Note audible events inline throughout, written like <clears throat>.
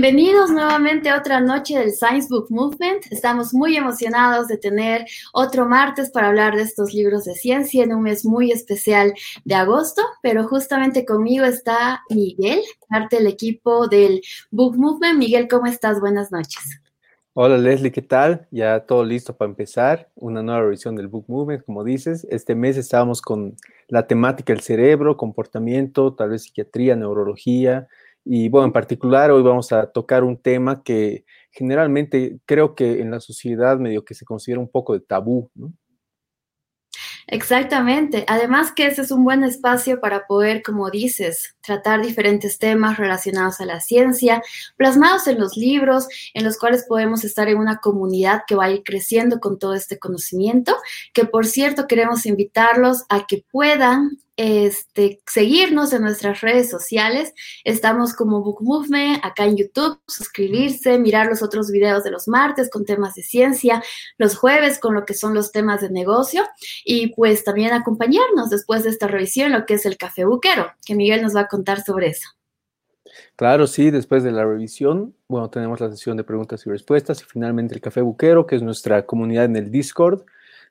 Bienvenidos nuevamente a otra noche del Science Book Movement. Estamos muy emocionados de tener otro martes para hablar de estos libros de ciencia en un mes muy especial de agosto, pero justamente conmigo está Miguel, parte del equipo del Book Movement. Miguel, ¿cómo estás? Buenas noches. Hola Leslie, ¿qué tal? Ya todo listo para empezar. Una nueva revisión del Book Movement, como dices. Este mes estábamos con la temática del cerebro, comportamiento, tal vez psiquiatría, neurología, y bueno, en particular hoy vamos a tocar un tema que generalmente creo que en la sociedad medio que se considera un poco de tabú, ¿no? Exactamente. Además que ese es un buen espacio para poder, como dices, tratar diferentes temas relacionados a la ciencia, plasmados en los libros, en los cuales podemos estar en una comunidad que va a ir creciendo con todo este conocimiento, que por cierto queremos invitarlos a que puedan este, seguirnos en nuestras redes sociales. Estamos como Book Movement acá en YouTube, suscribirse, mirar los otros videos de los martes con temas de ciencia, los jueves con lo que son los temas de negocio y pues también acompañarnos después de esta revisión lo que es el café buquero, que Miguel nos va a contar sobre eso. Claro, sí, después de la revisión, bueno, tenemos la sesión de preguntas y respuestas y finalmente el café buquero, que es nuestra comunidad en el Discord,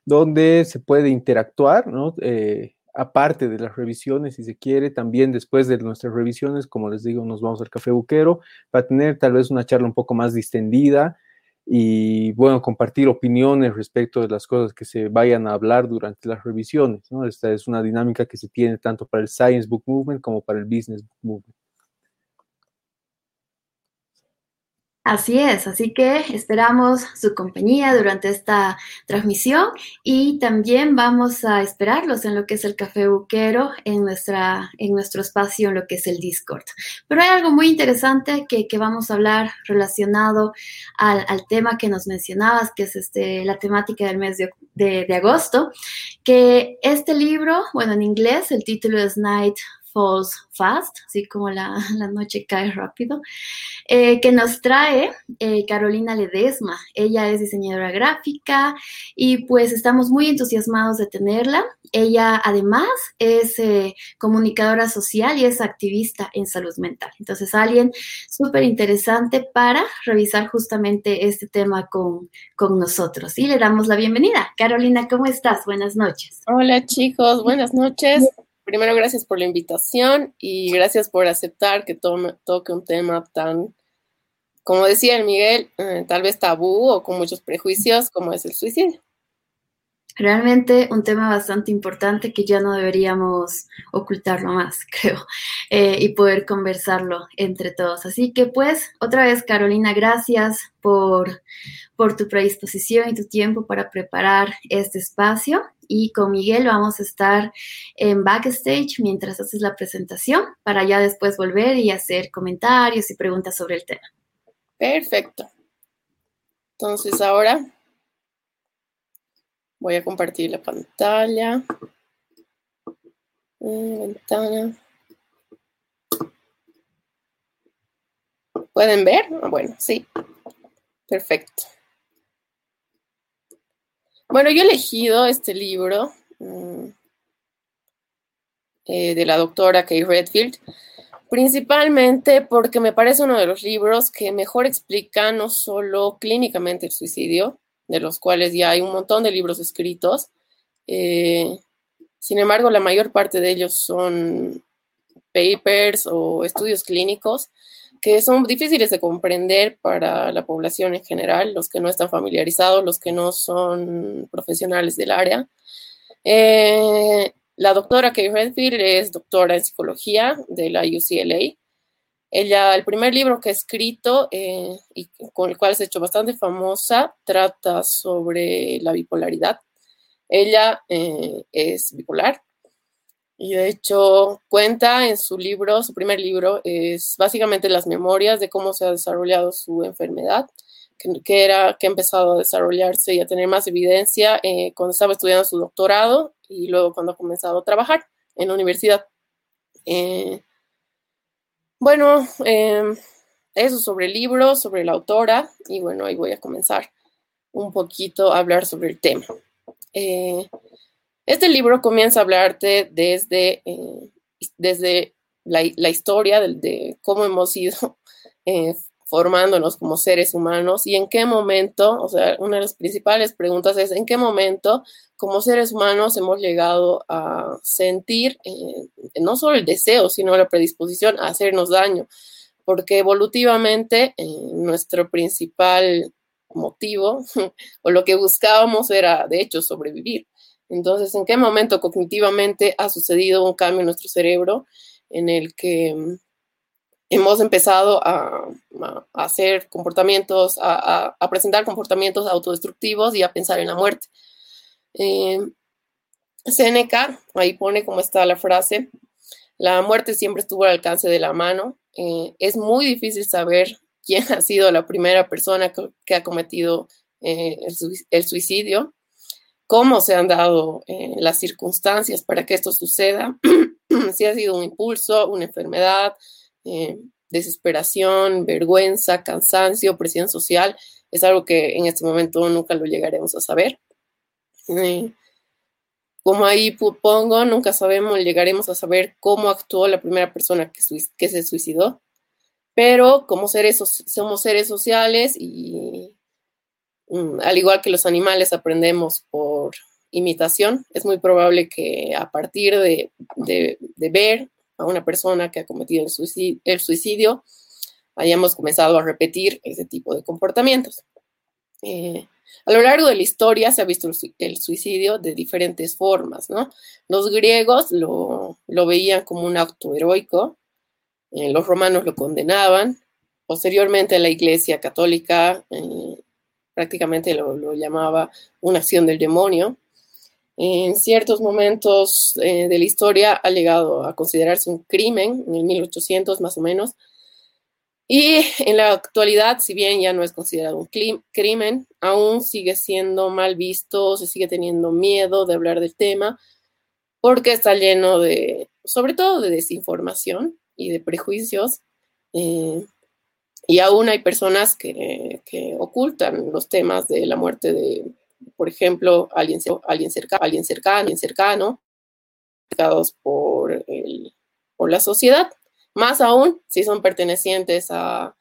donde se puede interactuar, ¿no? Eh, aparte de las revisiones, si se quiere, también después de nuestras revisiones, como les digo, nos vamos al café buquero para tener tal vez una charla un poco más distendida y, bueno, compartir opiniones respecto de las cosas que se vayan a hablar durante las revisiones. Esta es una dinámica que se tiene tanto para el Science Book Movement como para el Business Book Movement. Así es, así que esperamos su compañía durante esta transmisión y también vamos a esperarlos en lo que es el café buquero, en, nuestra, en nuestro espacio, en lo que es el Discord. Pero hay algo muy interesante que, vamos a hablar relacionado al, tema que nos mencionabas, que es este, la temática del mes de, de agosto, que este libro, bueno, en inglés el título es Night Falls Fast, así como <laughs> la, noche cae rápido, eh, que nos trae eh, Carolina Ledesma. Ella es diseñadora gráfica y pues estamos muy entusiasmados de tenerla. Ella además es eh, comunicadora social y es activista en salud mental. Entonces, alguien súper interesante para revisar justamente este tema con, con nosotros. Y le damos la bienvenida. Carolina, ¿cómo estás? Buenas noches. Hola chicos, buenas noches primero gracias por la invitación y gracias por aceptar que toque un tema tan, como decía el Miguel, eh, tal vez tabú o con muchos prejuicios como es el suicidio. Realmente un tema bastante importante que ya no deberíamos ocultarlo más, <laughs> creo, eh, y poder conversarlo entre todos. Así que pues, otra vez, Carolina, gracias por, por tu predisposición y tu tiempo para preparar este espacio y con Miguel vamos a estar en backstage mientras haces la presentación para ya después volver y hacer comentarios y preguntas sobre el tema. Perfecto. Entonces ahora voy a compartir la pantalla. Eh, ventana. ¿Pueden ver? Ah, bueno, sí. Perfecto. Bueno, yo he elegido este libro mm, eh, de la doctora Kay Redfield, principalmente porque me parece uno de los libros que mejor explica no solo clínicamente el suicidio, de los cuales ya hay un montón de libros escritos, eh, sin embargo, la mayor parte de ellos son papers o estudios clínicos que son difíciles de comprender para la población en general, los que no están familiarizados, los que no son profesionales del área. Eh, la doctora Kay Redfield es doctora en psicología de la UCLA. Ella, el primer libro que ha escrito eh, y con el cual se ha hecho bastante famosa, trata sobre la bipolaridad. Ella eh, es bipolar y de hecho cuenta en su libro, su primer libro, es básicamente las memorias de cómo se ha desarrollado su enfermedad, que, era, que ha empezado a desarrollarse y a tener más evidencia eh, cuando estaba estudiando su doctorado y luego cuando ha comenzado a trabajar en la universidad. Bueno, em, eso sobre el libro, sobre la autora, y bueno, ahí voy a comenzar un poquito a hablar sobre el tema. Eh, este libro comienza a hablarte desde, eh, desde la, historia de, cómo hemos ido <laughs> eh, formándonos como seres humanos y en qué momento, o sea, una de las principales preguntas es en qué momento como seres humanos hemos llegado a sentir eh, no solo el deseo, sino la predisposición a hacernos daño, porque evolutivamente eh, nuestro principal motivo <laughs> o lo que buscábamos era, de hecho, sobrevivir. Entonces, ¿en qué momento cognitivamente ha sucedido un cambio en nuestro cerebro en el que hemos empezado a, hacer comportamientos, a, presentar comportamientos autodestructivos y a pensar en la muerte? Eh, Seneca, ahí pone cómo está la frase, la muerte siempre estuvo al alcance de la mano. Eh, es muy difícil saber quién ha sido la primera persona que, ha cometido eh, el, suicidio, cómo se han dado eh, las circunstancias para que esto suceda, <clears throat> si ha sido un impulso, una enfermedad, eh, desesperación, vergüenza, cansancio, presión social, es algo que en este momento nunca lo llegaremos a saber. como ahí pongo, nunca sabemos, llegaremos a saber cómo actuó la primera persona que se suicidó, pero como seres, somos seres sociales y mm, al igual que los animales aprendemos por imitación, es muy probable que a partir de, ver a una persona que ha cometido el suicidio, hayamos comenzado a repetir ese tipo de comportamientos. Eh, a lo largo de la historia se ha visto el suicidio de diferentes formas, ¿no? Los griegos lo, lo veían como un acto heroico, eh, los romanos lo condenaban. Posteriormente la Iglesia Católica eh, prácticamente lo, llamaba una acción del demonio. En ciertos momentos eh, de la historia ha llegado a considerarse un crimen, en el 1800 más o menos. Y en la actualidad, si bien ya no es considerado un crimen, aún sigue siendo mal visto, se sigue teniendo miedo de hablar del tema, porque está lleno de, sobre todo de desinformación, y de prejuicios. Eh, y aún hay personas que, ocultan los temas de la muerte de, por ejemplo, alguien, alguien, cerca, alguien cercano, alguien cercano, por, por la sociedad. Más aún si son pertenecientes a, a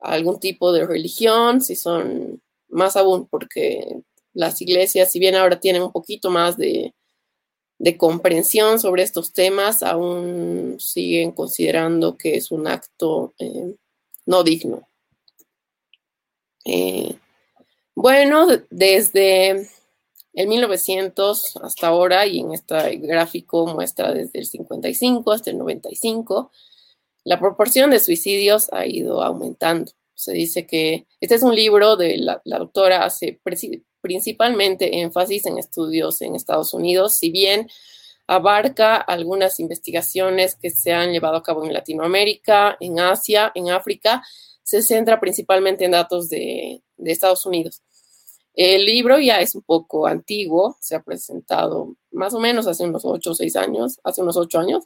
algún tipo de religión, si son más aún porque las iglesias, si bien ahora tienen un poquito más de, de comprensión sobre estos temas aún siguen considerando que es un acto eh, no digno. Eh, bueno, desde el 1900 hasta ahora, y en este gráfico muestra desde el 55 hasta el 95, la proporción de suicidios ha ido aumentando. Se dice que este es un libro de la, la doctora hace principalmente énfasis en estudios en Estados Unidos, si bien abarca algunas investigaciones que se han llevado a cabo en Latinoamérica, en Asia, en África, se centra principalmente en datos de, Estados Unidos. El libro ya es un poco antiguo, se ha presentado más o menos hace unos ocho o seis años, hace unos ocho años.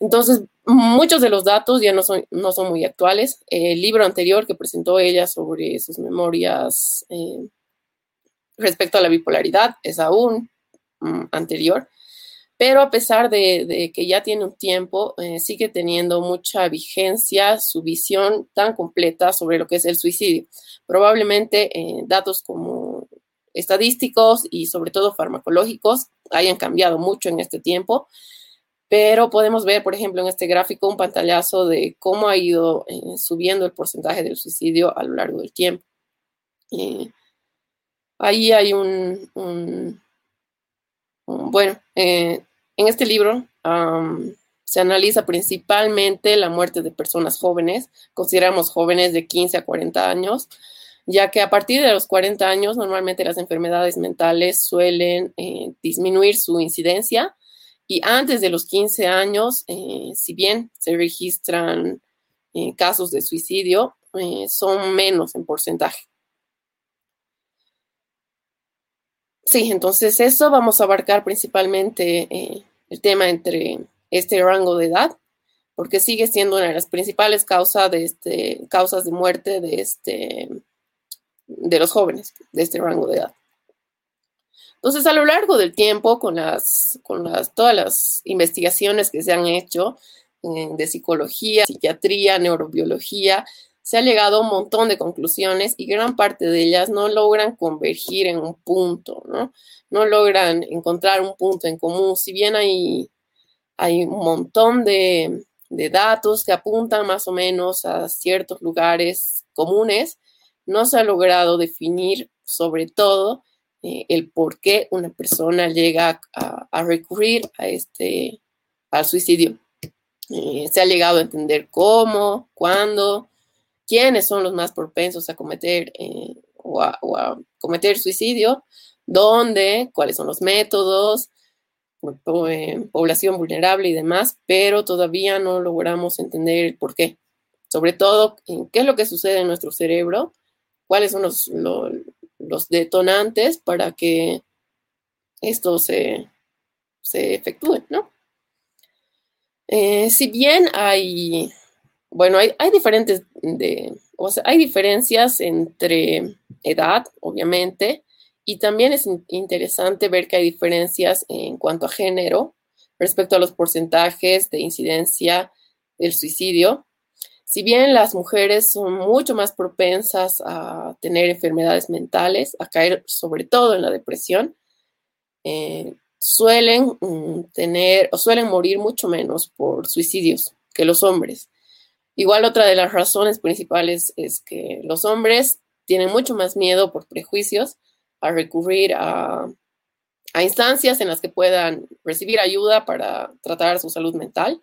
Entonces, muchos de los datos ya no son, no son muy actuales. El libro anterior que presentó ella sobre sus memorias eh, respecto a la bipolaridad es aún mm, anterior, pero a pesar de, que ya tiene un tiempo, eh, sigue teniendo mucha vigencia su visión tan completa sobre lo que es el suicidio. Probablemente eh, datos como estadísticos y sobre todo farmacológicos hayan cambiado mucho en este tiempo, pero podemos ver, por ejemplo, en este gráfico un pantallazo de cómo ha ido eh, subiendo el porcentaje del suicidio a lo largo del tiempo. Ahí hay un, bueno, eh, en este libro se analiza principalmente la muerte de personas jóvenes, consideramos jóvenes de 15 a 40 años, ya que a partir de los 40 años normalmente las enfermedades mentales suelen eh, disminuir su incidencia y antes de los 15 años, eh, si bien se registran casos de suicidio, son menos en porcentaje. Sí, entonces eso vamos a abarcar principalmente eh, el tema entre este rango de edad, porque sigue siendo una de las principales causas de, este, causas de muerte de, este, de los jóvenes, de este rango de edad. Entonces, a lo largo del tiempo, con, las, con las, todas las investigaciones que se han hecho eh, de psicología, psiquiatría, neurobiología, se ha llegado a un montón de conclusiones y gran parte de ellas no logran convergir en un punto, ¿no? No logran encontrar un punto en común. Si bien hay, hay un montón de, datos que apuntan más o menos a ciertos lugares comunes, no se ha logrado definir sobre todo eh, el por qué una persona llega a, recurrir a este, al suicidio. Eh, se ha llegado a entender cómo, cuándo, quiénes son los más propensos a cometer eh, o, a, cometer suicidio, dónde, cuáles son los métodos, población vulnerable y demás, pero todavía no logramos entender el por qué. Sobre todo, qué es lo que sucede en nuestro cerebro, cuáles son los, los detonantes para que esto se, se efectúe, ¿no? Eh, si bien hay, bueno, hay, diferentes, de, o sea, hay diferencias entre edad, obviamente, y también es interesante ver que hay diferencias en cuanto a género respecto a los porcentajes de incidencia del suicidio. Si bien las mujeres son mucho más propensas a tener enfermedades mentales, a caer sobre todo en la depresión, eh, suelen mm, tener o suelen morir mucho menos por suicidios que los hombres. Igual otra de las razones principales es que los hombres tienen mucho más miedo por prejuicios a recurrir a, a instancias en las que puedan recibir ayuda para tratar su salud mental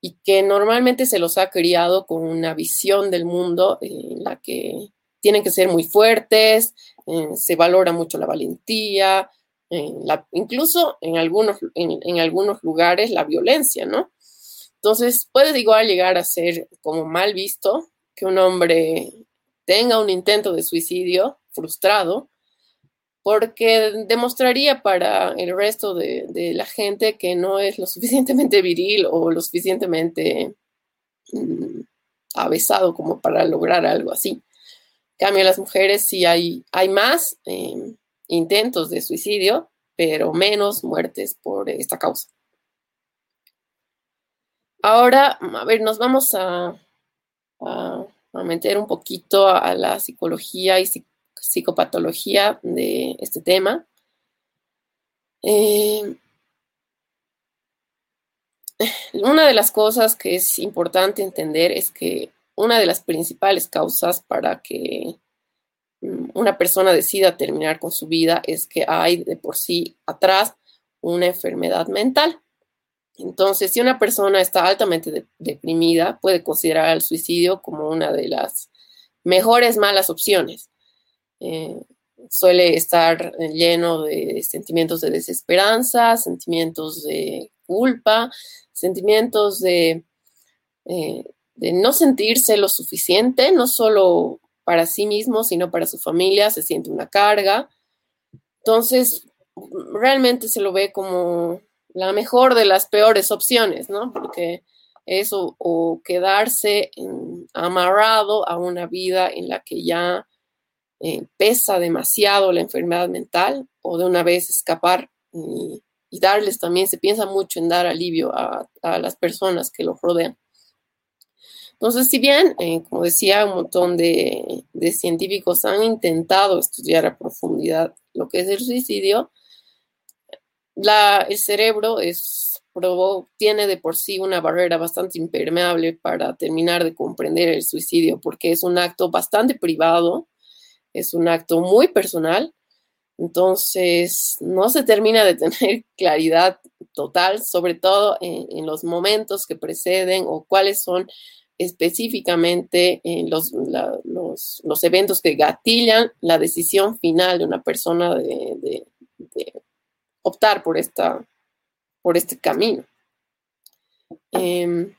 y que normalmente se los ha criado con una visión del mundo en la que tienen que ser muy fuertes, eh, se valora mucho la valentía, incluso en algunos, en, algunos lugares la violencia, ¿no? Entonces puede igual llegar a ser como mal visto que un hombre tenga un intento de suicidio frustrado porque demostraría para el resto de, la gente que no es lo <laughs> suficientemente viril o lo suficientemente mm, avesado como para lograr algo así. En cambio, las mujeres sí hay, hay más em, intentos de suicidio, pero menos muertes por esta causa. Ahora, a ver, nos vamos a, meter un poquito a la psicología y psicopatología de este tema. Eh, una de las cosas que es importante entender es que una de las principales causas para que mm, una persona decida terminar con su vida es que hay de por sí atrás una enfermedad mental. Entonces, si una persona está altamente deprimida, puede considerar el suicidio como una de las mejores malas opciones. Eh, suele estar lleno de sentimientos de desesperanza, sentimientos de culpa, sentimientos de, eh, de no sentirse lo suficiente, no solo para sí mismo, sino para su familia, se siente una carga. Entonces, realmente se lo ve como la mejor de las peores opciones, ¿no? Porque eso o quedarse amarrado a una vida en la que ya eh, pesa demasiado la enfermedad mental o de una vez escapar y, darles también, se piensa mucho en dar alivio a, las personas que los rodean. Entonces, si bien, eh, como decía, un montón de, científicos han intentado estudiar a profundidad lo que es el suicidio, el cerebro tiene de por sí una barrera bastante impermeable para terminar de comprender el suicidio, porque es un acto bastante privado, es un acto muy personal, entonces no se termina de tener <laughs> claridad total, sobre todo en, los momentos que preceden o cuáles son específicamente eh, los, eventos que gatillan la decisión final de una persona optar por, esta, por este camino. Em,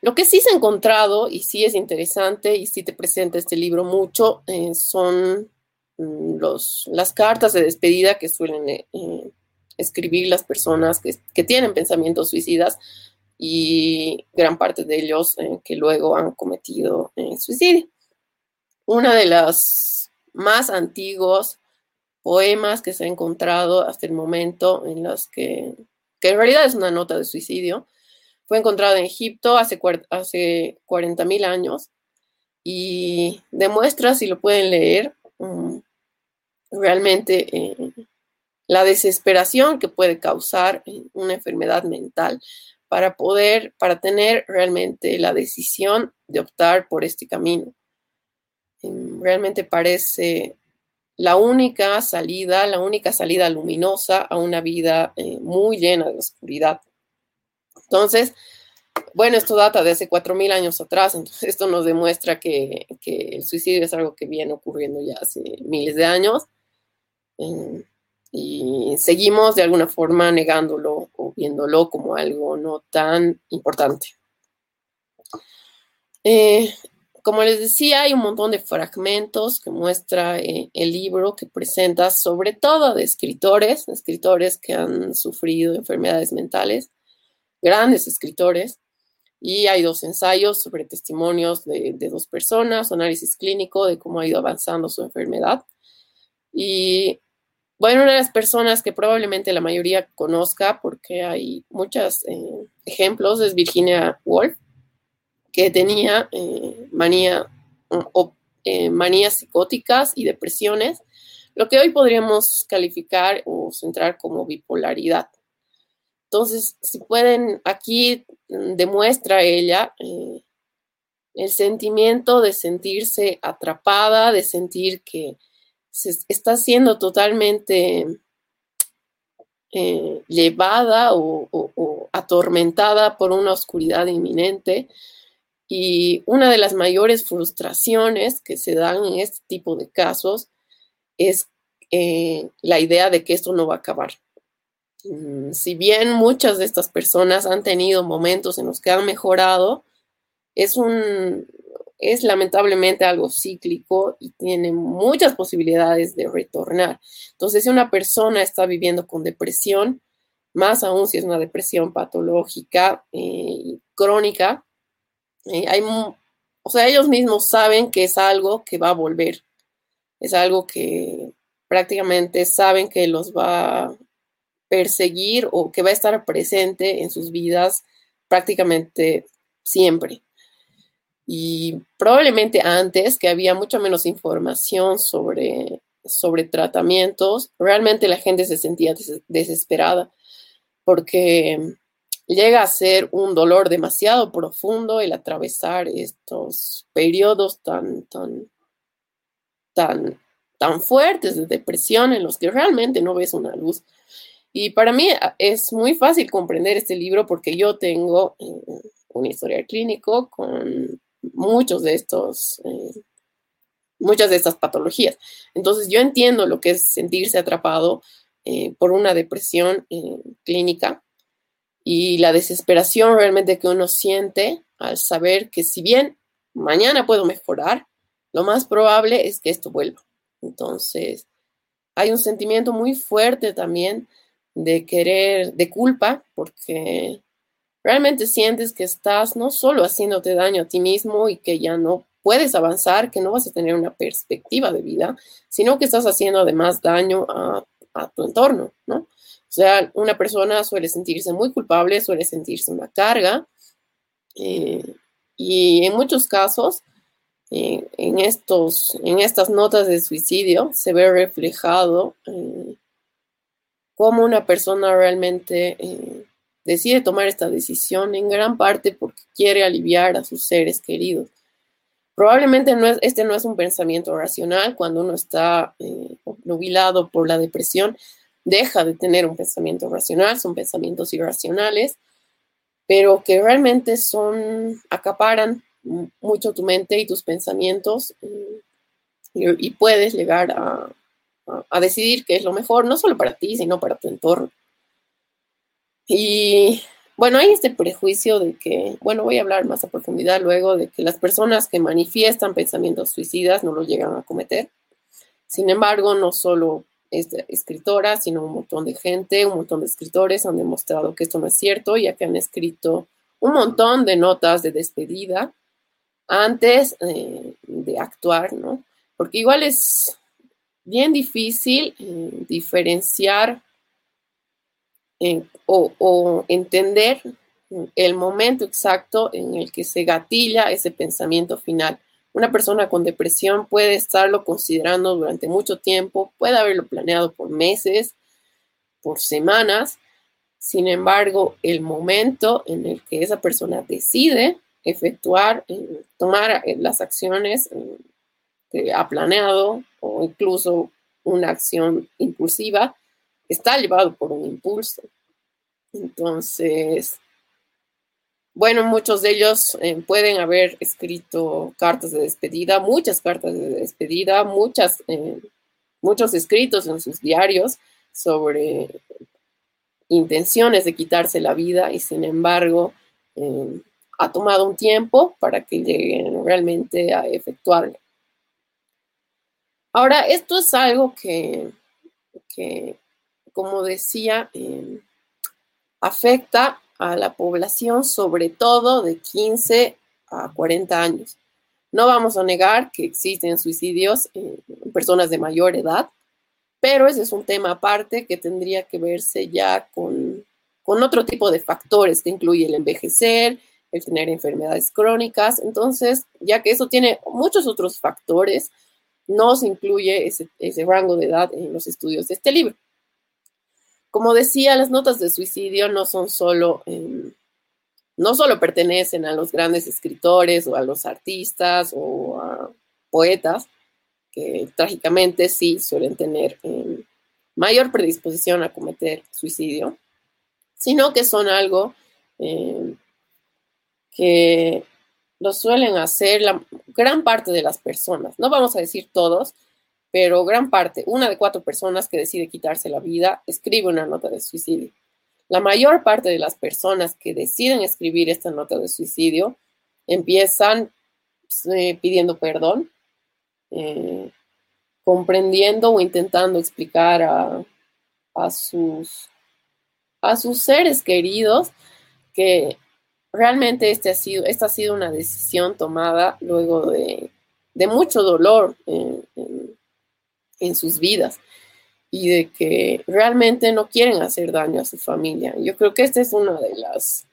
lo que sí se ha encontrado y sí es interesante y sí te presenta este libro mucho eh, son mm, los, las cartas de despedida que suelen eh, eh, escribir las personas que, tienen pensamientos suicidas y gran parte de ellos que luego han cometido suicidio. Una de las más antiguos poemas que se ha encontrado hasta el momento en los que, que en realidad es una nota de suicidio, fue encontrado en Egipto hace, hace 40.000 años y demuestra, si lo pueden leer, mm, realmente eh, la desesperación que puede causar una enfermedad mental para poder, para tener realmente la decisión de optar por este camino. Em, realmente parece la única salida, la única salida luminosa a una vida eh, muy llena de oscuridad. Entonces, bueno, esto data de hace 4.000 años atrás, entonces esto nos demuestra que, el suicidio es algo que viene ocurriendo ya hace miles de años em, y seguimos de alguna forma negándolo o viéndolo como algo no tan importante. Eh, como les decía, hay un montón de fragmentos que muestra eh, el libro que presenta sobre todo de escritores, escritores que han sufrido enfermedades mentales, grandes escritores, y hay dos ensayos sobre testimonios de, dos personas, análisis clínico de cómo ha ido avanzando su enfermedad. Y bueno, una de las personas que probablemente la mayoría conozca, porque hay muchos eh, ejemplos, es Virginia Woolf, que tenía eh, o, eh, manías psicóticas y depresiones, lo que hoy podríamos calificar o centrar como bipolaridad. Entonces, si pueden, aquí mm, demuestra ella eh, el sentimiento de sentirse atrapada, de sentir que se está siendo totalmente eh, llevada o, atormentada por una oscuridad inminente. Y una de las mayores frustraciones que se dan en este tipo de casos es eh, la idea de que esto no va a acabar. Mm, si bien muchas de estas personas han tenido momentos en los que han mejorado, es un es lamentablemente algo cíclico y tiene muchas posibilidades de retornar. Entonces, si una persona está viviendo con depresión, más aún si es una depresión patológica eh, crónica, hay, o sea, ellos mismos saben que es algo que va a volver, es algo que prácticamente saben que los va perseguir o que va a estar presente en sus vidas prácticamente siempre. Y probablemente antes, que había mucha menos información sobre, sobre tratamientos, realmente la gente se sentía desesperada porque llega a ser un dolor demasiado profundo el atravesar estos periodos tan, tan, tan, tan fuertes de depresión en los que realmente no ves una luz. Y para mí ah, es muy fácil comprender este libro porque yo tengo eh, un historial clínico con muchos de estos, eh, muchas de estas patologías. Entonces yo entiendo lo que es sentirse atrapado eh, por una depresión clínica y la desesperación realmente que uno siente al saber que si bien mañana puedo mejorar, lo más probable es que esto vuelva. Entonces, hay un sentimiento muy fuerte también de querer, de culpa, porque realmente sientes que estás no solo haciéndote daño a ti mismo y que ya no puedes avanzar, que no vas a tener una perspectiva de vida, sino que estás haciendo además daño a, tu entorno, ¿no? O sea, una persona suele sentirse muy culpable, suele sentirse una carga, eh, y en muchos casos, eh, en, estos, en estas notas de suicidio, se ve reflejado eh, cómo una persona realmente decide tomar esta decisión en gran parte porque quiere aliviar a sus seres queridos. Probablemente no es, este no es un pensamiento racional. Cuando uno está eh, nubilado por la depresión, deja de tener un pensamiento racional, son pensamientos irracionales, pero que realmente son, acaparan mucho tu mente y tus pensamientos y, puedes llegar a, a decidir qué es lo mejor, no solo para ti, sino para tu entorno. Y bueno, hay este prejuicio de que, bueno, voy a hablar más a profundidad luego, de que las personas que manifiestan pensamientos suicidas no lo llegan a cometer. Sin embargo, no solo es escritora, sino un montón de gente, un montón de escritores han demostrado que esto no es cierto, ya que han escrito un montón de notas de despedida antes eh, de actuar, ¿no? Porque igual es, bien difícil eh, diferenciar eh, o, entender el momento exacto en el que se gatilla ese pensamiento final. Una persona con depresión puede estarlo considerando durante mucho tiempo, puede haberlo planeado por meses, por semanas. Sin embargo, el momento en el que esa persona decide efectuar, eh, tomar eh, las acciones eh, que ha planeado o incluso una acción impulsiva, está llevado por un impulso. Entonces, bueno, muchos de ellos eh, pueden haber escrito cartas de despedida, muchas cartas de despedida, muchas, eh, muchos escritos en sus diarios sobre intenciones de quitarse la vida y sin embargo eh, ha tomado un tiempo para que lleguen realmente a efectuarlo. Ahora, esto es algo que, como decía, afecta a la población, sobre todo de 15 a 40 años. No vamos a negar que existen suicidios en personas de mayor edad, pero ese es un tema aparte que tendría que verse ya con, con otro tipo de factores que incluye el envejecer, el tener enfermedades crónicas. Entonces, ya que eso tiene muchos otros factores, no se incluye ese, ese rango de edad en los estudios de este libro. Como decía, las notas de suicidio no son solo, em, no solo pertenecen a los grandes escritores o a los artistas o a poetas, que trágicamente sí suelen tener em, mayor predisposición a cometer suicidio, sino que son algo em, que lo suelen hacer la gran parte de las personas. No vamos a decir todos, pero gran parte, una de cuatro personas que decide quitarse la vida, escribe una nota de suicidio. La mayor parte de las personas que deciden escribir esta nota de suicidio empiezan eh, pidiendo perdón, eh, comprendiendo o intentando explicar a, a, sus, a sus seres queridos que realmente este ha sido, esta ha sido una decisión tomada luego de, de mucho dolor en, en sus vidas y de que realmente no quieren hacer daño a su familia. Yo creo que este es uno de las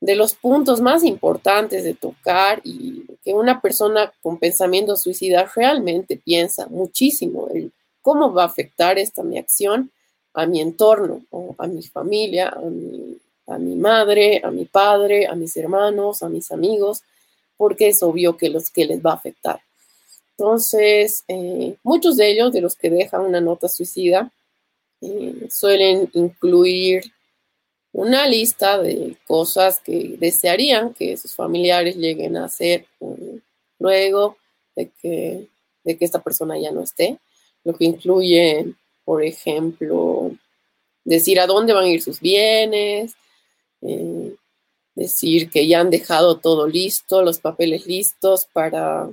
de los puntos más importantes de tocar y que una persona con pensamiento suicida realmente piensa muchísimo en cómo va a afectar esta mi acción a mi entorno, a mi familia, a mi, a mi madre, a mi padre, a mis hermanos, a mis amigos, porque es obvio que los que les va a afectar. Entonces, eh, muchos de ellos, de los que dejan una nota suicida, eh, suelen incluir una lista de cosas que desearían que sus familiares lleguen a hacer eh, luego de que, de que esta persona ya no esté, lo que incluye, por ejemplo, decir a dónde van a ir sus bienes, decir que ya han dejado todo listo, los papeles listos para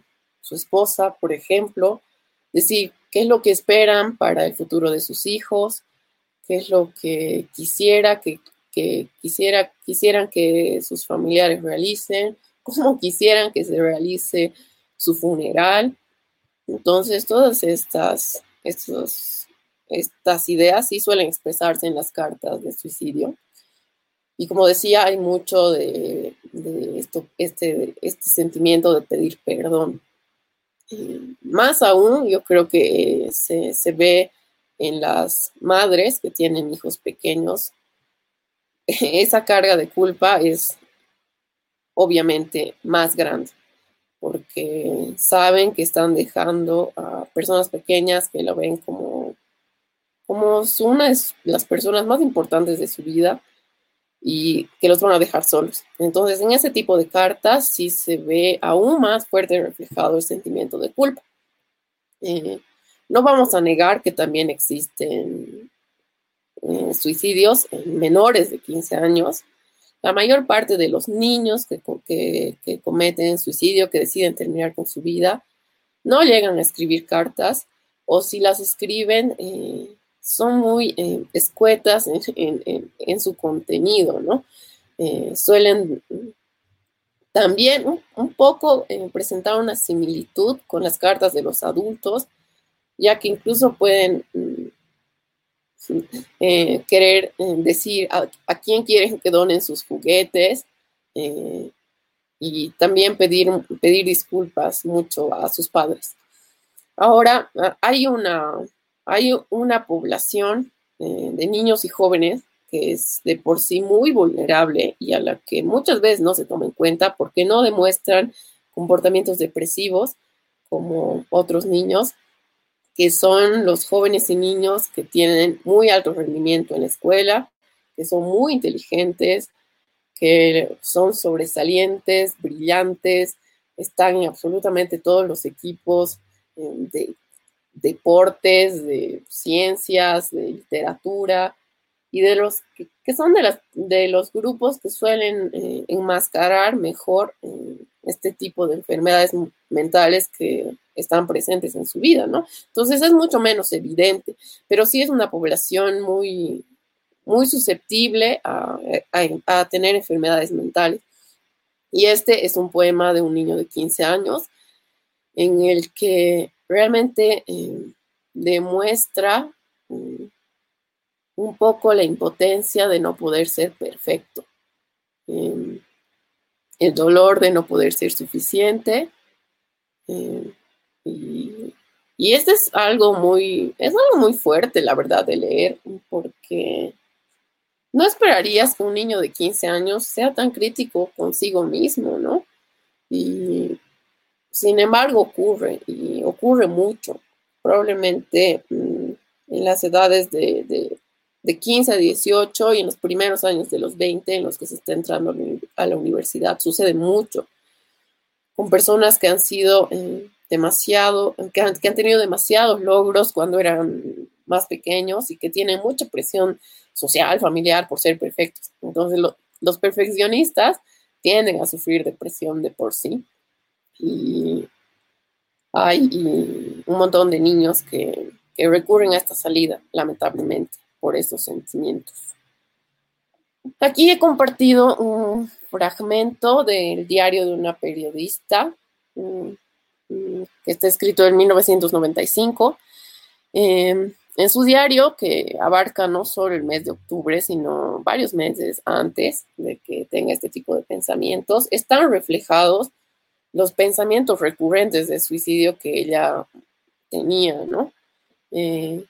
su esposa, por ejemplo, decir qué es lo que esperan para el futuro de sus hijos, qué es lo que quisiera que, quisiera, quisieran que sus familiares realicen, cómo <laughs> quisieran que se realice su funeral. Entonces, todas estas, estas ideas sí suelen expresarse en las cartas de suicidio. Y como decía, hay mucho de, esto, este, este sentimiento de pedir perdón más aún, yo creo que se, ve en las madres que tienen hijos pequeños. <laughs> Esa carga de culpa es obviamente más grande porque saben que están dejando a personas pequeñas que lo ven como, como una de las personas más importantes de su vida y que los van a dejar solos. Entonces, en ese tipo de cartas sí se ve aún más fuerte reflejado el sentimiento de culpa. Eh, no vamos a negar que también existen eh, suicidios en menores de 15 años. La mayor parte de los niños que, que, cometen suicidio, que deciden terminar con su vida, no llegan a escribir cartas o si las escriben, eh, son muy eh, escuetas en, su contenido, ¿no? Eh, suelen también un, poco eh, presentar una similitud con las cartas de los adultos, ya que incluso pueden mm, <laughs> querer decir a, quién quieren que donen sus juguetes, y también pedir, pedir disculpas mucho a sus padres. Ahora, hay una, hay una población eh, de niños y jóvenes que es de por sí muy vulnerable y a la que muchas veces no se toma en cuenta porque no demuestran comportamientos depresivos como otros niños, que son los jóvenes y niños que tienen muy alto rendimiento en la escuela, que son muy inteligentes, que son sobresalientes, brillantes, están en absolutamente todos los equipos eh, de deportes, de ciencias, de literatura, y de los que, son de, los grupos que suelen eh, enmascarar mejor eh, este tipo de enfermedades mentales que están presentes en su vida, ¿no? Entonces es mucho menos evidente, pero sí es una población muy, muy susceptible a, a, tener enfermedades mentales. Y este es un poema de un niño de 15 años en el que realmente eh, demuestra un poco la impotencia de no poder ser perfecto, em, el dolor de no poder ser suficiente. Em, y, y este es algo muy, es algo muy fuerte, la verdad, de leer, porque no esperarías que un niño de 15 años sea tan crítico consigo mismo, ¿no? Sin embargo ocurre, y ocurre mucho. Probablemente mm, en las edades de, de 15 a 18 y en los primeros años de los 20 en los que se está entrando a la universidad. Sucede mucho con personas que han sido eh, demasiado, que han, tenido demasiados logros cuando eran más pequeños y que tienen mucha presión social, familiar por ser perfectos. Entonces los perfeccionistas tienden a sufrir depresión de por sí. Y hay un montón de niños que recurren a esta salida, lamentablemente por esos sentimientos. Aquí he compartido un fragmento del diario de una periodista mm, mm, que está escrito en 1995. Em, en su diario, que abarca no solo el mes de octubre, sino varios meses antes de que tenga este tipo de pensamientos, están reflejados los pensamientos recurrentes de suicidio que ella tenía, ¿no? Eh,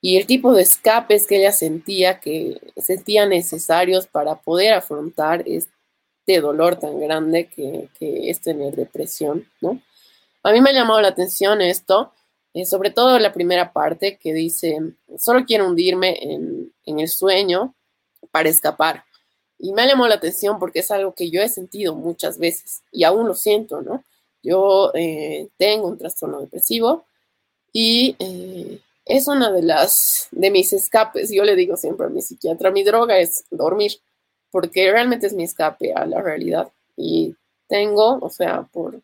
y el tipo de escapes que ella sentía, que sentía necesarios para poder afrontar este dolor tan grande que, es tener depresión, ¿no? A mí me ha llamado la atención esto, eh, sobre todo la primera parte que dice, solo quiero hundirme en, el sueño para escapar. Y me llamado la atención porque es algo que yo he sentido muchas veces y aún lo siento, ¿no? Yo eh, tengo un trastorno depresivo y eh, es una de las de mis escapes. Yo le digo siempre a mi psiquiatra, mi droga es dormir, porque realmente es mi escape a la realidad. Y tengo, o sea, por,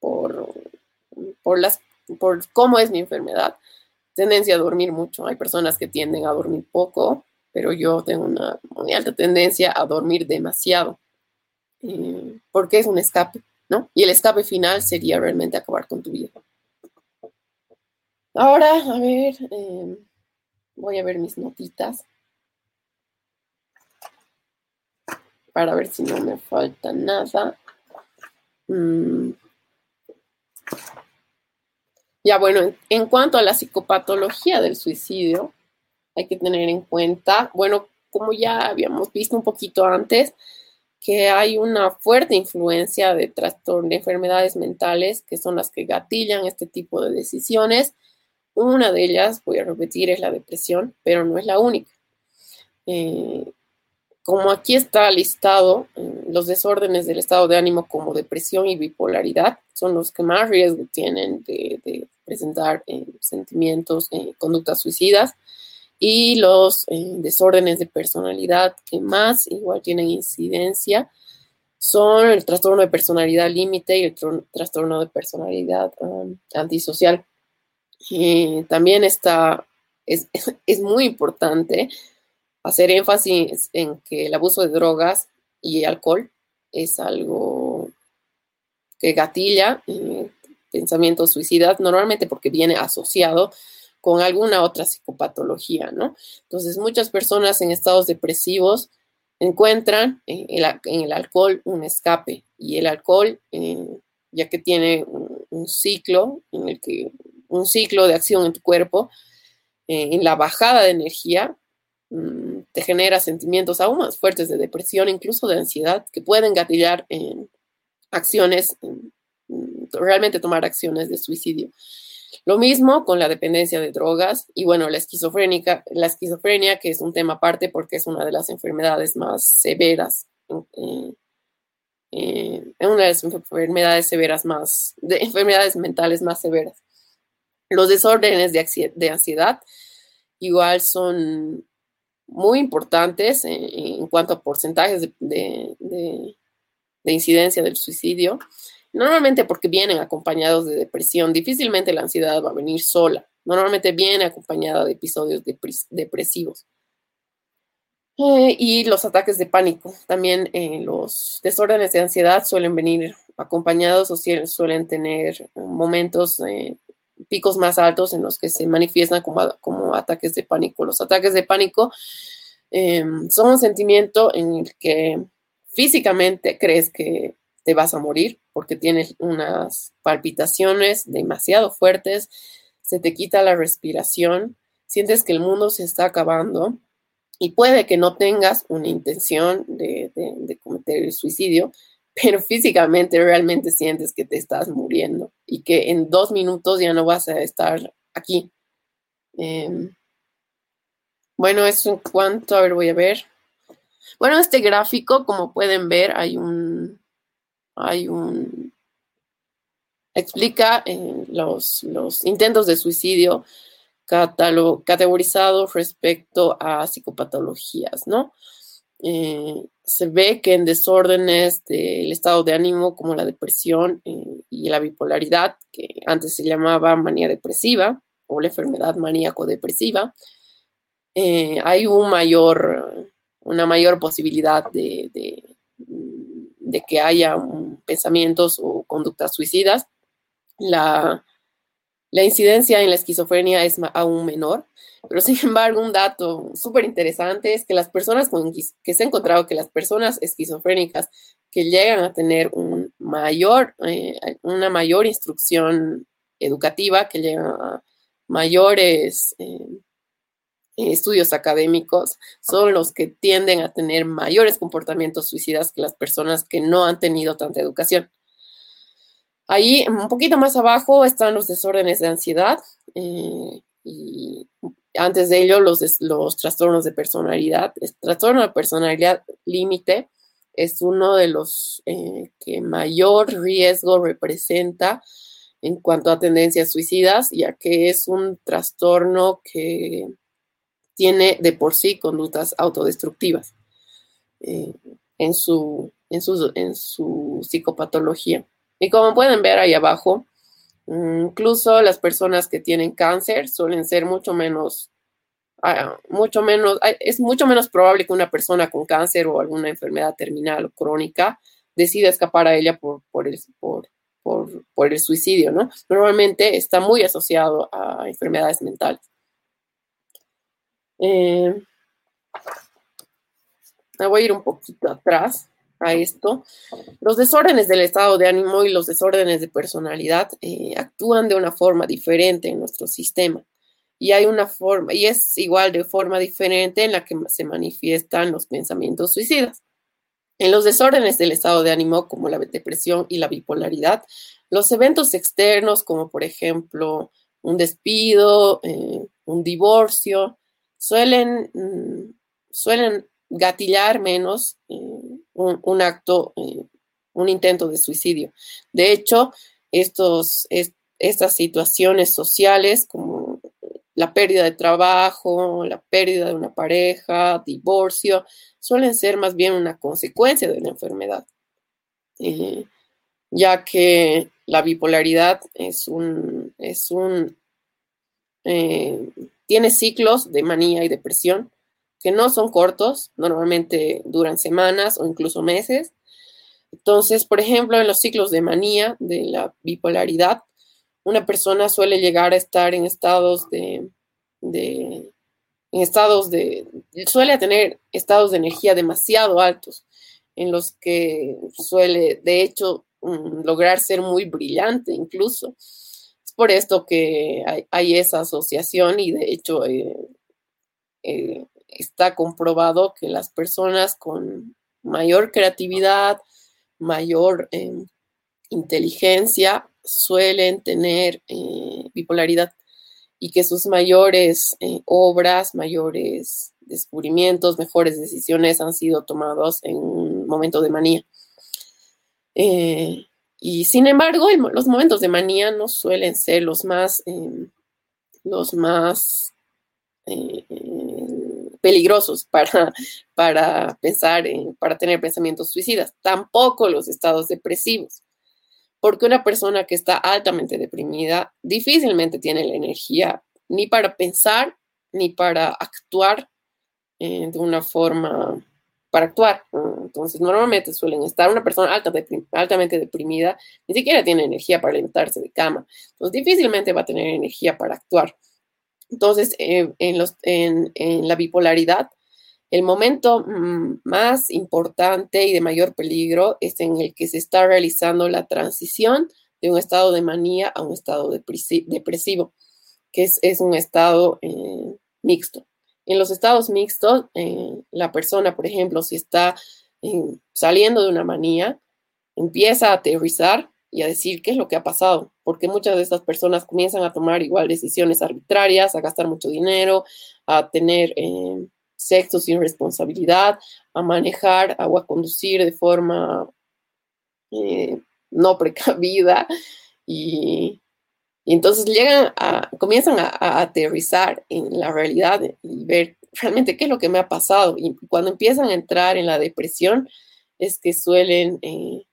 por, por las, por cómo es mi enfermedad, tendencia a dormir mucho. Hay personas que tienden a dormir poco, pero yo tengo una muy alta tendencia a dormir demasiado, eh, porque es un escape, ¿no? Y el escape final sería realmente acabar con tu vida. Ahora, a ver, em, voy a ver mis notitas para ver si no me falta nada. Mm. Ya bueno, en, cuanto a la psicopatología del suicidio, hay que tener en cuenta, bueno, como ya habíamos visto un poquito antes, que hay una fuerte influencia de trastorno de enfermedades mentales que son las que gatillan este tipo de decisiones. Una de ellas, voy a repetir, es la depresión, pero no es la única. Eh, como aquí está listado, eh, los desórdenes del estado de ánimo como depresión y bipolaridad son los que más riesgo tienen de, presentar eh, sentimientos, conductas suicidas, y los desórdenes de personalidad que más igual tienen incidencia son el trastorno de personalidad límite y el trastorno de personalidad um, antisocial. Y también está, es, <laughs> es muy importante hacer énfasis en que el abuso de drogas y alcohol es algo que gatilla eh, pensamientos suicidas, normalmente porque viene asociado con alguna otra psicopatología, ¿no? Entonces, muchas personas en estados depresivos encuentran en el, alcohol un escape y el alcohol, ya que tiene un, ciclo en el que un ciclo de acción en tu cuerpo, en la bajada de energía, mm, te genera sentimientos aún más fuertes de depresión, incluso de ansiedad, que pueden gatillar en acciones, realmente tomar acciones de suicidio. Lo mismo con la dependencia de drogas y bueno, la esquizofrénica, la esquizofrenia, que es un tema aparte porque es una de las enfermedades más severas, eh, una de las enfermedades severas más, de enfermedades mentales más severas. Los desórdenes de, ansiedad igual son muy importantes en, cuanto a porcentajes de incidencia del suicidio. Normalmente porque vienen acompañados de depresión. Difícilmente la ansiedad va a venir sola. Normalmente viene acompañada de episodios depresivos. Eh, y los ataques de pánico. También eh, los desórdenes de ansiedad suelen venir acompañados o suelen tener momentos, eh, picos más altos en los que se manifiestan como, como ataques de pánico. Los ataques de pánico son un sentimiento en el que físicamente crees que te vas a morir porque tienes unas palpitaciones demasiado fuertes, se te quita la respiración, sientes que el mundo se está acabando y puede que no tengas una intención de, cometer el suicidio, <laughs> pero físicamente realmente sientes que te estás muriendo y que en dos minutos ya no vas a estar aquí. Em, bueno, eso en cuanto, a ver, voy a ver. Bueno, este gráfico, como pueden ver, hay un, hay un, explica eh, los, intentos de suicidio categorizados respecto a psicopatologías, ¿no? Eh, se ve que en desórdenes del estado de ánimo como la depresión eh, y la bipolaridad, que antes se llamaba manía depresiva o la enfermedad maníaco-depresiva, hay un mayor, una mayor posibilidad de, de que haya pensamientos o conductas suicidas. La, incidencia en la esquizofrenia es aún menor, pero sin embargo un dato súper interesante es que las personas con, que se ha encontrado que las personas esquizofrénicas que llegan a tener un mayor, eh, una mayor instrucción educativa, que llegan a mayores eh, estudios académicos son los que tienden a tener mayores comportamientos suicidas que las personas que no han tenido tanta educación. Ahí, un poquito más abajo, están los desórdenes de ansiedad eh, y antes de ello los, los trastornos de personalidad. El trastorno de personalidad límite es uno de los eh, que mayor riesgo representa en cuanto a tendencias suicidas, ya que es un trastorno que tiene de por sí conductas autodestructivas eh, en, su, en, en su psicopatología. Y como pueden ver ahí abajo, incluso las personas que tienen cáncer suelen ser mucho menos, ah, mucho menos, es mucho menos probable que una persona con cáncer o alguna enfermedad terminal o crónica decida escapar a ella por, por, el, por, por el suicidio, ¿no? Normalmente está muy asociado a enfermedades mentales. Eh, voy a ir un poquito atrás a esto. Los desórdenes del estado de ánimo y los desórdenes de personalidad eh, actúan de una forma diferente en nuestro sistema. Y hay una forma, y es igual de forma diferente en la que se manifiestan los pensamientos suicidas. En los desórdenes del estado de ánimo, como la depresión y la bipolaridad, los eventos externos, como por ejemplo un despido, eh, un divorcio, suelen, mm, suelen gatillar menos eh, un, acto, eh, un intento de suicidio. De hecho, estos, estas situaciones sociales como la pérdida de trabajo, la pérdida de una pareja, divorcio, suelen ser más bien una consecuencia de la enfermedad, eh, ya que la bipolaridad es un, es un tiene ciclos de manía y depresión que no son cortos, normalmente duran semanas o incluso meses. Entonces, por ejemplo, en los ciclos de manía, de la bipolaridad, una persona suele llegar a estar en estados de, en estados de, suele tener estados de energía demasiado altos, en los que suele, de hecho, mm, lograr ser muy brillante incluso. Por esto que hay, esa asociación y de hecho eh, eh, está comprobado que las personas con mayor creatividad, mayor em, inteligencia, suelen tener eh, bipolaridad y que sus mayores obras, mayores descubrimientos, mejores decisiones han sido tomados en un momento de manía. Y sin embargo, los momentos de manía no suelen ser los más, em, los más peligrosos para, para pensar, en, para tener pensamientos suicidas, tampoco los estados depresivos, porque una persona que está altamente deprimida difícilmente tiene la energía ni para pensar ni para actuar eh, de una forma, para actuar. Entonces, normalmente suelen estar una persona altamente deprimida, ni siquiera tiene energía para levantarse de cama. Entonces, difícilmente va a tener energía para actuar. Entonces, eh, en, la bipolaridad, el momento mm, más importante y de mayor peligro es en el que se está realizando la transición de un estado de manía a un estado depresivo, que es, un estado eh, mixto. En los estados mixtos, eh, la persona, por ejemplo, si está saliendo de una manía, empieza a aterrizar y a decir qué es lo que ha pasado, porque muchas de estas personas comienzan a tomar igual decisiones arbitrarias, a gastar mucho dinero, a tener eh, sexo sin responsabilidad, a manejar o a conducir de forma eh, no precavida y, entonces llegan a, comienzan a, aterrizar en la realidad y ver realmente qué es lo que me ha pasado. Y cuando empiezan a entrar en la depresión es que suelen... Eh,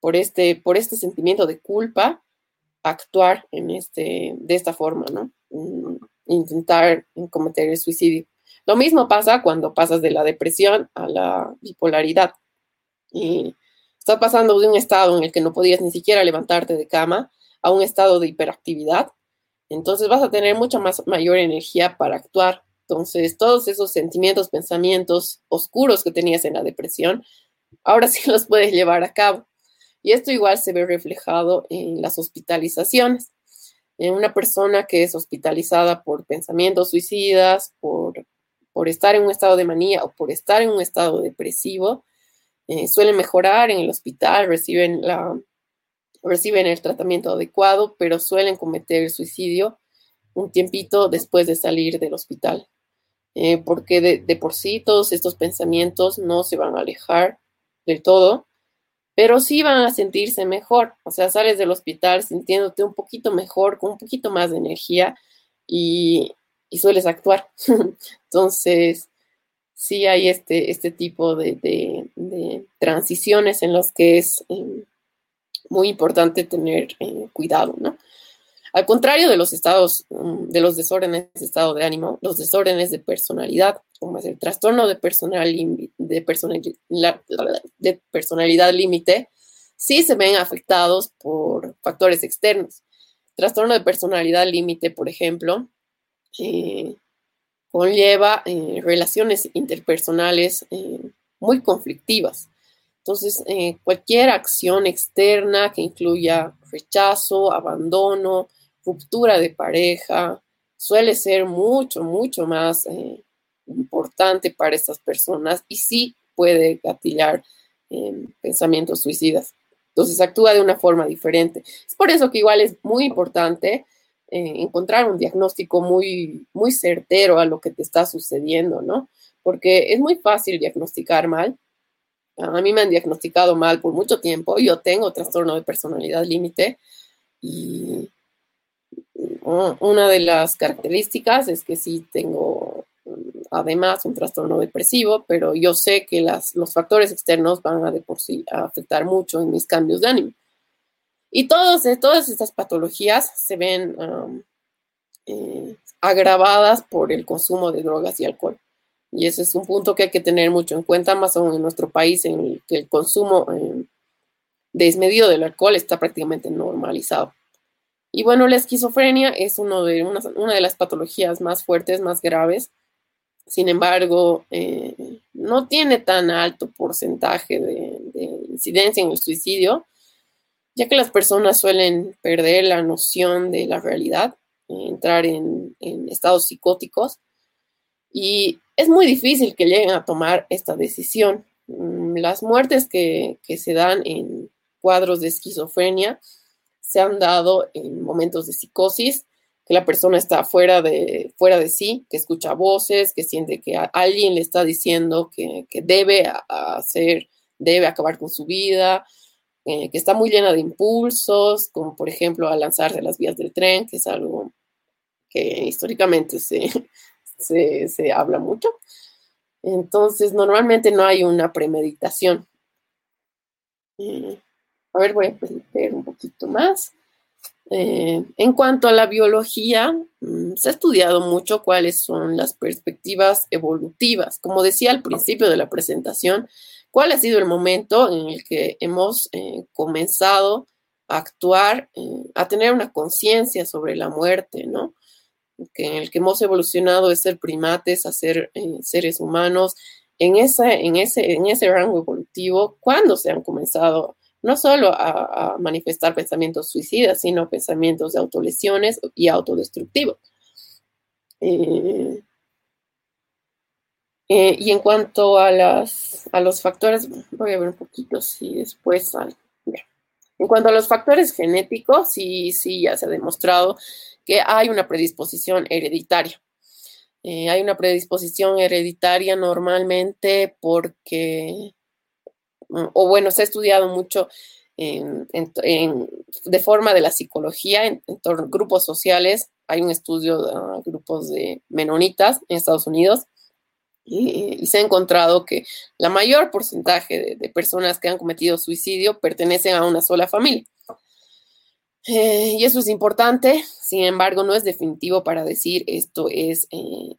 por este, por este sentimiento de culpa, actuar en este, de esta forma, ¿no? Mm, intentar cometer el suicidio. Lo mismo pasa cuando pasas de la depresión a la bipolaridad. Y estás pasando de un estado en el que no podías ni siquiera levantarte de cama a un estado de hiperactividad. Entonces vas a tener mucha más mayor energía para actuar. Entonces, todos esos sentimientos, pensamientos oscuros que tenías en la depresión, ahora sí <laughs> los puedes llevar a cabo. Y esto igual se ve reflejado en las hospitalizaciones. En una persona que es hospitalizada por pensamientos suicidas, por, por estar en un estado de manía o por estar en un estado depresivo, eh, suelen mejorar en el hospital, reciben, la, reciben el tratamiento adecuado, pero suelen cometer suicidio un tiempito después de salir del hospital. Eh, porque de, por sí todos estos pensamientos no se van a alejar del todo pero sí van a sentirse mejor. O sea, sales del hospital sintiéndote un poquito mejor, con un poquito más de energía y, sueles actuar. <laughs> Entonces, sí hay este, este tipo de, transiciones en las que es eh, muy importante tener eh, cuidado, ¿no? Al contrario de los estados, mm, de los desórdenes de estado de ánimo, los desórdenes de personalidad, como es el trastorno de, personal, de, personalidad, de personalidad límite, sí se ven afectados por factores externos. Trastorno de personalidad límite, por ejemplo, eh, conlleva eh, relaciones interpersonales muy conflictivas. Entonces, cualquier acción externa que incluya rechazo, abandono, ruptura de pareja suele ser mucho, mucho más eh, importante para estas personas y sí puede gatillar em, pensamientos suicidas. Entonces actúa de una forma diferente. Es por eso que igual es muy importante eh, encontrar un diagnóstico muy, muy certero a lo que te está sucediendo, ¿no? Porque es muy fácil diagnosticar mal. A mí me han diagnosticado mal por mucho tiempo. Yo tengo trastorno de personalidad límite y una de las características es que sí tengo mm, además un trastorno depresivo, pero yo sé que los factores externos van a de por sí afectar mucho en mis cambios de ánimo. Y todos, todas estas patologías se ven eh, agravadas por el consumo de drogas y alcohol. Y ese es un punto que hay que tener mucho en cuenta, más aún en nuestro país, en el que el consumo eh, desmedido del alcohol está prácticamente normalizado. Y bueno, la esquizofrenia es uno de, una, de las patologías más fuertes, más graves, sin embargo, eh, no tiene tan alto porcentaje de, incidencia en el suicidio, ya que las personas suelen perder la noción de la realidad, entrar en, estados psicóticos, y es muy difícil que lleguen a tomar esta decisión. Mm, las muertes que, que se dan en cuadros de esquizofrenia se han dado en momentos de psicosis que la persona está fuera de, fuera de sí, que escucha voces, que siente que alguien le está diciendo que, debe hacer, debe acabar con su vida, eh, que está muy llena de impulsos, como por ejemplo a lanzarse a las vías del tren, que es algo que históricamente se, se, habla mucho. Entonces, normalmente no hay una premeditación. Eh, a ver, voy a ver un poquito más. Eh, en cuanto a la biología, mm, se ha estudiado mucho cuáles son las perspectivas evolutivas. Como decía al principio de la presentación, cuál ha sido el momento en el que hemos eh, comenzado a actuar, a tener una conciencia sobre la muerte, ¿no? Que en el que hemos evolucionado de ser primates a ser seres humanos. En, esa, en, ese, en ese rango evolutivo, ¿cuándo se han comenzado no solo a, manifestar pensamientos suicidas, sino pensamientos de autolesiones y autodestructivos. Eh, eh, y en cuanto a, las, a los factores, voy a ver un poquito si después. En cuanto a los factores genéticos, sí, sí, ya se ha demostrado que hay una predisposición hereditaria. Eh, hay una predisposición hereditaria normalmente porque o bueno, se ha estudiado mucho de forma de la psicología en, grupos sociales. Hay un estudio de grupos de menonitas en Estados Unidos y, se ha encontrado que la mayor porcentaje de, personas que han cometido suicidio pertenecen a una sola familia. Eh, y eso es importante, sin embargo, no es definitivo para decir esto es eh,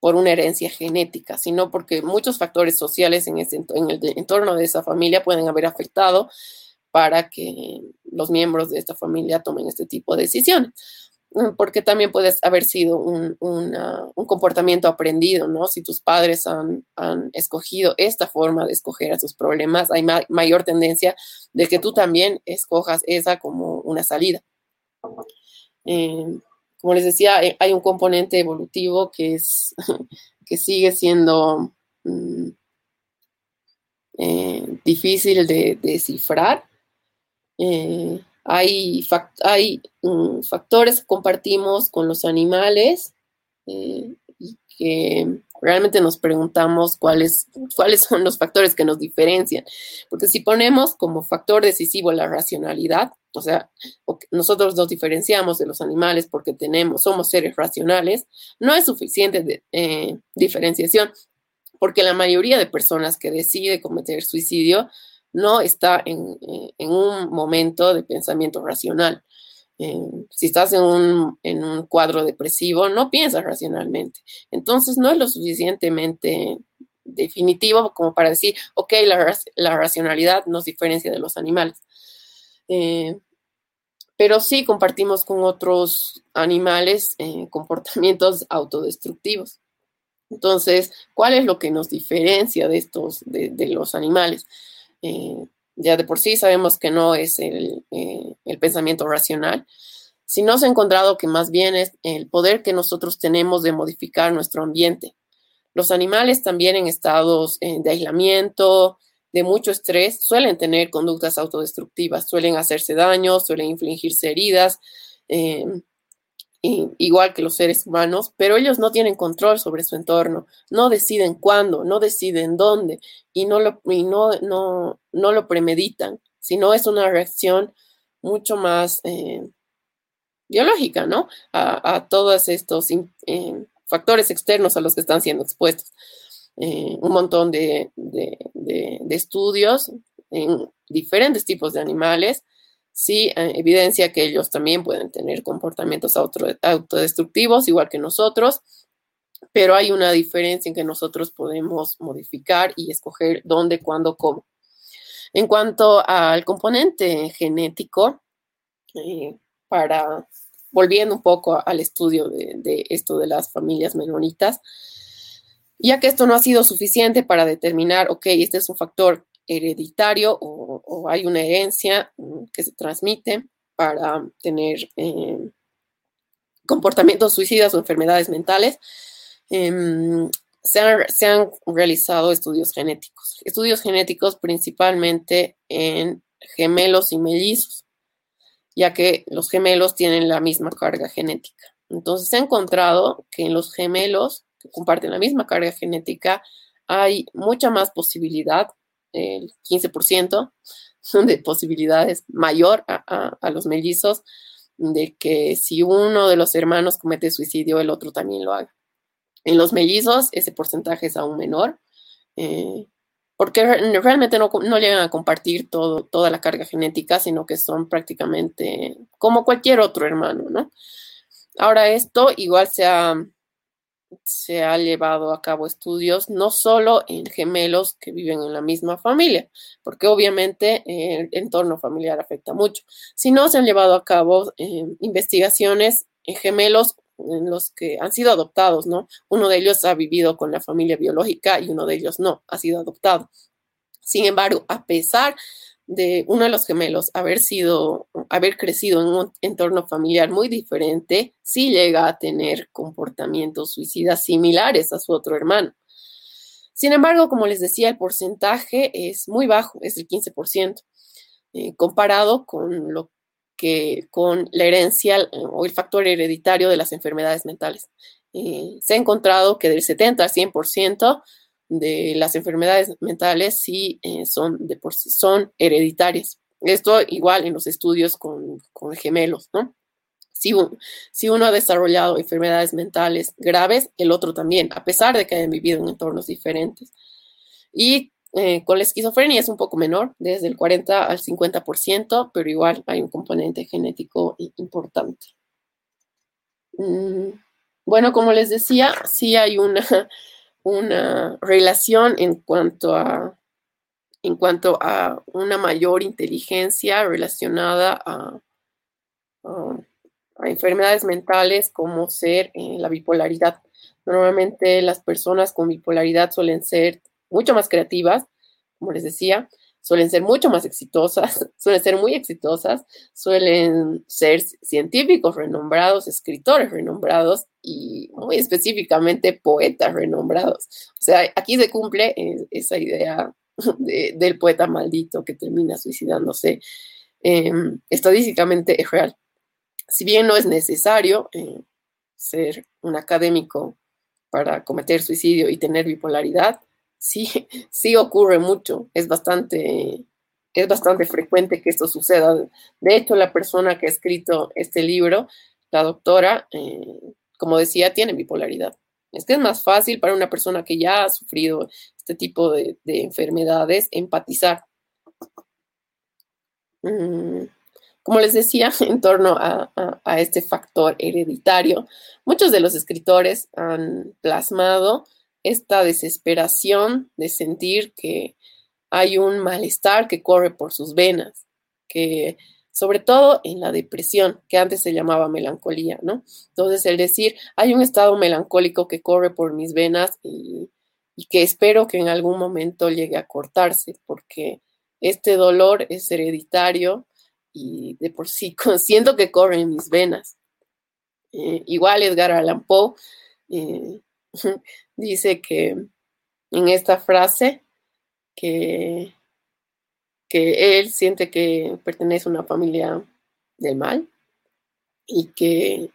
por una herencia genética, sino porque muchos factores sociales en, en el entorno de esa familia pueden haber afectado para que los miembros de esta familia tomen este tipo de decisiones. Porque también puede haber sido un, comportamiento aprendido, ¿no? Si tus padres han, escogido esta forma de escoger a sus problemas, hay mayor tendencia de que tú también escojas esa como una salida. Eh, como les decía, eh, hay un componente evolutivo que, es, <laughs> que sigue siendo mm, eh, difícil de, descifrar. Eh, hay, hay mm, factores que compartimos con los animales y que realmente nos preguntamos cuáles, cuáles son los factores que nos diferencian. Porque si ponemos como factor decisivo la racionalidad, o sea, nosotros nos diferenciamos de los animales porque tenemos, somos seres racionales, no es suficiente de, eh, diferenciación, porque la mayoría de personas que decide cometer suicidio no está en, en un momento de pensamiento racional. Eh, si estás en un, en un, cuadro depresivo, no piensas racionalmente. Entonces no es lo suficientemente definitivo como para decir, ok, la, la racionalidad nos diferencia de los animales. Eh, pero sí compartimos con otros animales eh, comportamientos autodestructivos. Entonces, ¿cuál es lo que nos diferencia de estos, de, de los animales? Ya de por sí sabemos que no es el, eh, pensamiento racional, sino se ha encontrado que más bien es el poder que nosotros tenemos de modificar nuestro ambiente. Los animales también en estados eh, de aislamiento, de mucho estrés, suelen tener conductas autodestructivas, suelen hacerse daño, suelen infligirse heridas. Igual que los seres humanos, pero ellos no tienen control sobre su entorno, no deciden cuándo, no deciden dónde y no lo, no, no, no lo premeditan, sino es una reacción mucho más eh, biológica, ¿no? A, todos estos eh, factores externos a los que están siendo expuestos. Eh, un montón de, de estudios en diferentes tipos de animales sí eh, evidencia que ellos también pueden tener comportamientos autodestructivos, igual que nosotros, pero hay una diferencia en que nosotros podemos modificar y escoger dónde, cuándo, cómo. En cuanto al componente genético, eh, para volviendo un poco al estudio de, esto de las familias menonitas, Ya que esto no ha sido suficiente para determinar, ok, este es un factor hereditario o, hay una herencia mm, que se transmite para tener eh, comportamientos suicidas o enfermedades mentales, em, se, han, realizado estudios genéticos. Estudios genéticos principalmente en gemelos y mellizos, ya que los gemelos tienen la misma carga genética. Entonces se ha encontrado que en los gemelos que comparten la misma carga genética hay mucha más posibilidad, el 15% <laughs> de posibilidades mayor a, los mellizos, de que si uno de los hermanos comete suicidio, el otro también lo haga. En los mellizos ese porcentaje es aún menor, eh, porque realmente no, llegan a compartir todo, toda la carga genética, sino que son prácticamente como cualquier otro hermano, ¿no? Ahora esto igual se se ha llevado a cabo estudios no solo en gemelos que viven en la misma familia, porque obviamente el entorno familiar afecta mucho, sino se han llevado a cabo eh, investigaciones en gemelos en los que han sido adoptados, ¿no? Uno de ellos ha vivido con la familia biológica y uno de ellos no, ha sido adoptado. Sin embargo, a pesar de uno de los gemelos haber sido, haber crecido en un entorno familiar muy diferente, sí llega a tener comportamientos suicidas similares a su otro hermano. Sin embargo, como les decía, el porcentaje es muy bajo, es el 15%, eh, comparado con lo que con la herencia eh, o el factor hereditario de las enfermedades mentales. Eh, se ha encontrado que del 70 al 100% de las enfermedades mentales sí eh, son, de por sí, son hereditarias. Esto igual en los estudios con, gemelos, ¿no? Si, si, uno ha desarrollado enfermedades mentales graves, el otro también, a pesar de que hayan vivido en entornos diferentes. Y eh, con la esquizofrenia es un poco menor, desde el 40 al 50%, pero igual hay un componente genético importante. Mm, bueno, como les decía, sí hay una, una relación en cuanto a en cuanto a una mayor inteligencia relacionada a, enfermedades mentales como ser eh, la bipolaridad. Normalmente las personas con bipolaridad suelen ser mucho más creativas, como les decía, suelen ser mucho más exitosas, <laughs> suelen ser muy exitosas, suelen ser científicos renombrados, escritores renombrados y muy específicamente poetas renombrados. O sea, aquí se cumple eh, esa idea <laughs> del poeta maldito que termina suicidándose. Em, estadísticamente es real. Si bien no es necesario eh, ser un académico para cometer suicidio y tener bipolaridad, sí, <laughs> sí ocurre mucho, es bastante, es bastante frecuente que esto suceda. De hecho, la persona que ha escrito este libro, la doctora, eh, como decía, tiene bipolaridad. Es que es más fácil para una persona que ya ha sufrido este tipo de, enfermedades empatizar. Mm, como les decía, <laughs> en torno a, este factor hereditario, muchos de los escritores han plasmado esta desesperación de sentir que hay un malestar que corre por sus venas, que sobre todo en la depresión, que antes se llamaba melancolía, ¿no? Entonces, el decir, hay un estado melancólico que corre por mis venas y, que espero que en algún momento llegue a cortarse, porque este dolor es hereditario y de por sí <laughs> siento que corre en mis venas. Eh, igual Edgar Allan Poe eh, <laughs> dice que en esta frase que, que él siente que pertenece a una familia del mal y que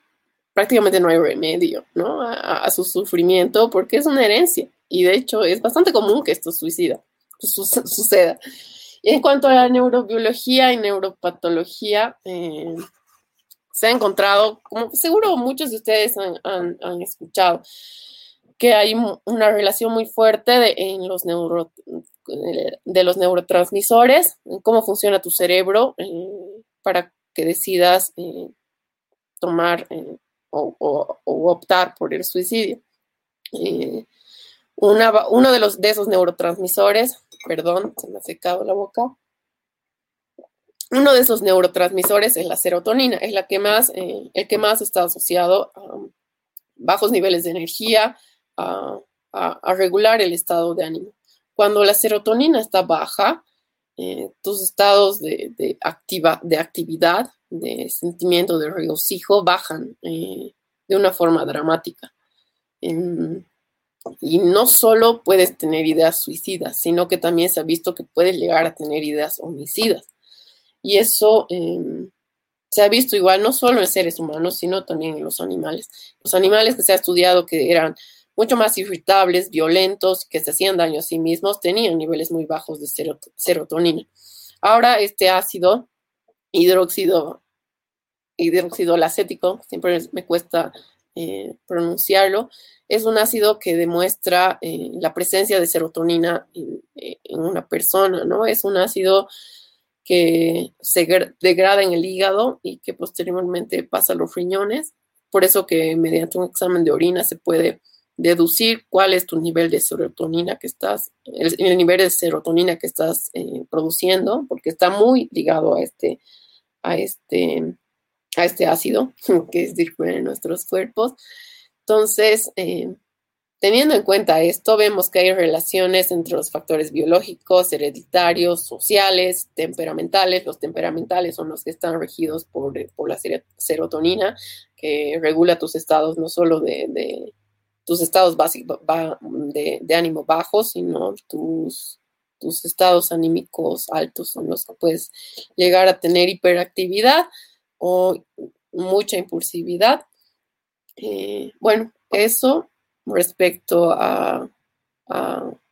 prácticamente no hay remedio ¿no? A, su sufrimiento porque es una herencia y de hecho es bastante común que esto suicida, <laughs> suceda. Y en cuanto a la neurobiología y neuropatología, eh, se ha encontrado, como seguro muchos de ustedes han, han escuchado, que hay una relación muy fuerte de, en los neuro, de los neurotransmisores, cómo funciona tu cerebro eh, para que decidas eh, tomar eh, o, optar por el suicidio. uno de, los, de esos neurotransmisores, perdón, se me ha secado la boca. Uno de esos neurotransmisores es la serotonina, es la que más, el que más está asociado a bajos niveles de energía, a, regular el estado de ánimo. Cuando la serotonina está baja, eh, tus estados de, activa, de actividad, de sentimiento de regocijo bajan eh, de una forma dramática. y no solo puedes tener ideas suicidas, sino que también se ha visto que puedes llegar a tener ideas homicidas. Y eso em, se ha visto igual no solo en seres humanos, sino también en los animales. Los animales que se ha estudiado que eran mucho más irritables, violentos, que se hacían daño a sí mismos, tenían niveles muy bajos de serotonina. Ahora este ácido hidróxido, hidróxido lacético, siempre me cuesta eh, pronunciarlo, es un ácido que demuestra eh, la presencia de serotonina en, en, una persona, ¿no? Es un ácido que se degrada en el hígado y que posteriormente pasa a los riñones. Por eso que mediante un examen de orina se puede deducir cuál es tu nivel de serotonina que estás, el, nivel de serotonina que estás eh, produciendo, porque está muy ligado a este, a este, a este ácido <laughs> que es disponible en nuestros cuerpos. Entonces, eh, Teniendo en cuenta esto, vemos que hay relaciones entre los factores biológicos, hereditarios, sociales, temperamentales. Los temperamentales son los que están regidos por, la serotonina, que regula tus estados, no solo de, tus estados básicos de, ánimo bajos, sino tus, tus estados anímicos altos son los que puedes llegar a tener hiperactividad o mucha impulsividad. Eh, bueno, eso respecto a,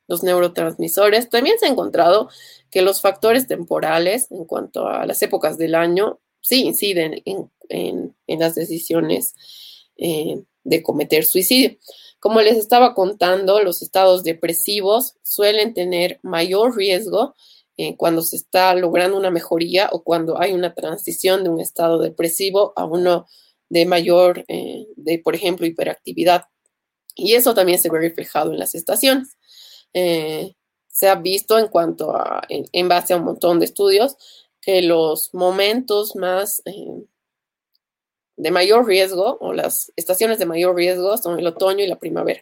los neurotransmisores. También se ha encontrado que los factores temporales en cuanto a las épocas del año sí inciden en, las decisiones eh, de cometer suicidio. Como les estaba contando, los estados depresivos suelen tener mayor riesgo eh, cuando se está logrando una mejoría o cuando hay una transición de un estado depresivo a uno de mayor, eh, de por ejemplo, hiperactividad. Y eso también se ve reflejado en las estaciones. Eh, se ha visto en cuanto a, en, base a un montón de estudios, que los momentos más de mayor riesgo o las estaciones de mayor riesgo son el otoño y la primavera.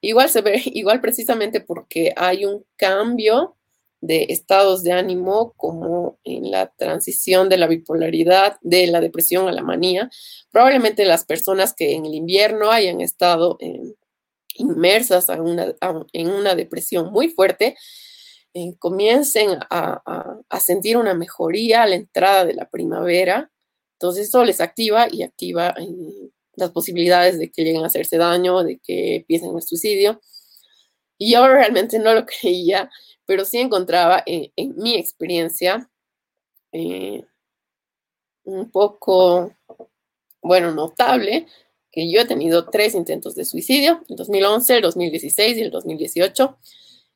Igual se ve, <laughs> igual precisamente porque hay un cambio de estados de ánimo como en la transición de la bipolaridad, de la depresión a la manía. Probablemente las personas que en el invierno hayan estado en, inmersas en una depresión muy fuerte, eh, comiencen a, sentir una mejoría a la entrada de la primavera. Entonces eso les activa y activa eh, las posibilidades de que lleguen a hacerse daño, de que empiecen el suicidio. Y yo realmente no lo <laughs> creía, pero sí encontraba en, mi experiencia eh, un poco, bueno, notable que yo he tenido tres intentos de suicidio, el 2011, el 2016 y el 2018,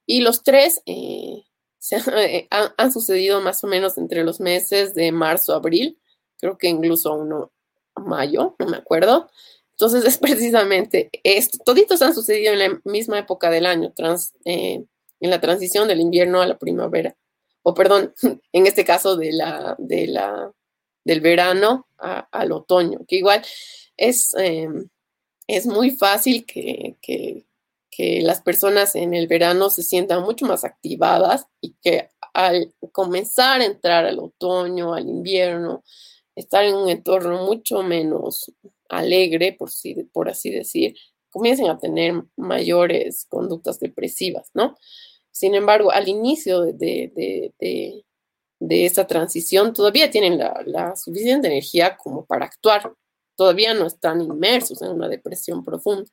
y los tres eh, <laughs> eh, han, sucedido más o menos entre los meses de marzo a abril, creo que incluso uno mayo, no me acuerdo. Entonces <laughs> es precisamente esto, toditos han sucedido en la misma época del año, eh, en la transición del invierno a la primavera, o perdón, <laughs> en este caso de la, de la, del verano al otoño, que igual es, em, es muy fácil que, las personas en el verano se sientan mucho más activadas y que al comenzar a entrar al otoño, al invierno, estar en un entorno mucho menos alegre, por, por así decir, comiencen a tener mayores conductas depresivas, ¿no? Sin embargo, al inicio de, de, esa transición todavía tienen la, suficiente energía como para actuar todavía no están inmersos en una depresión profunda.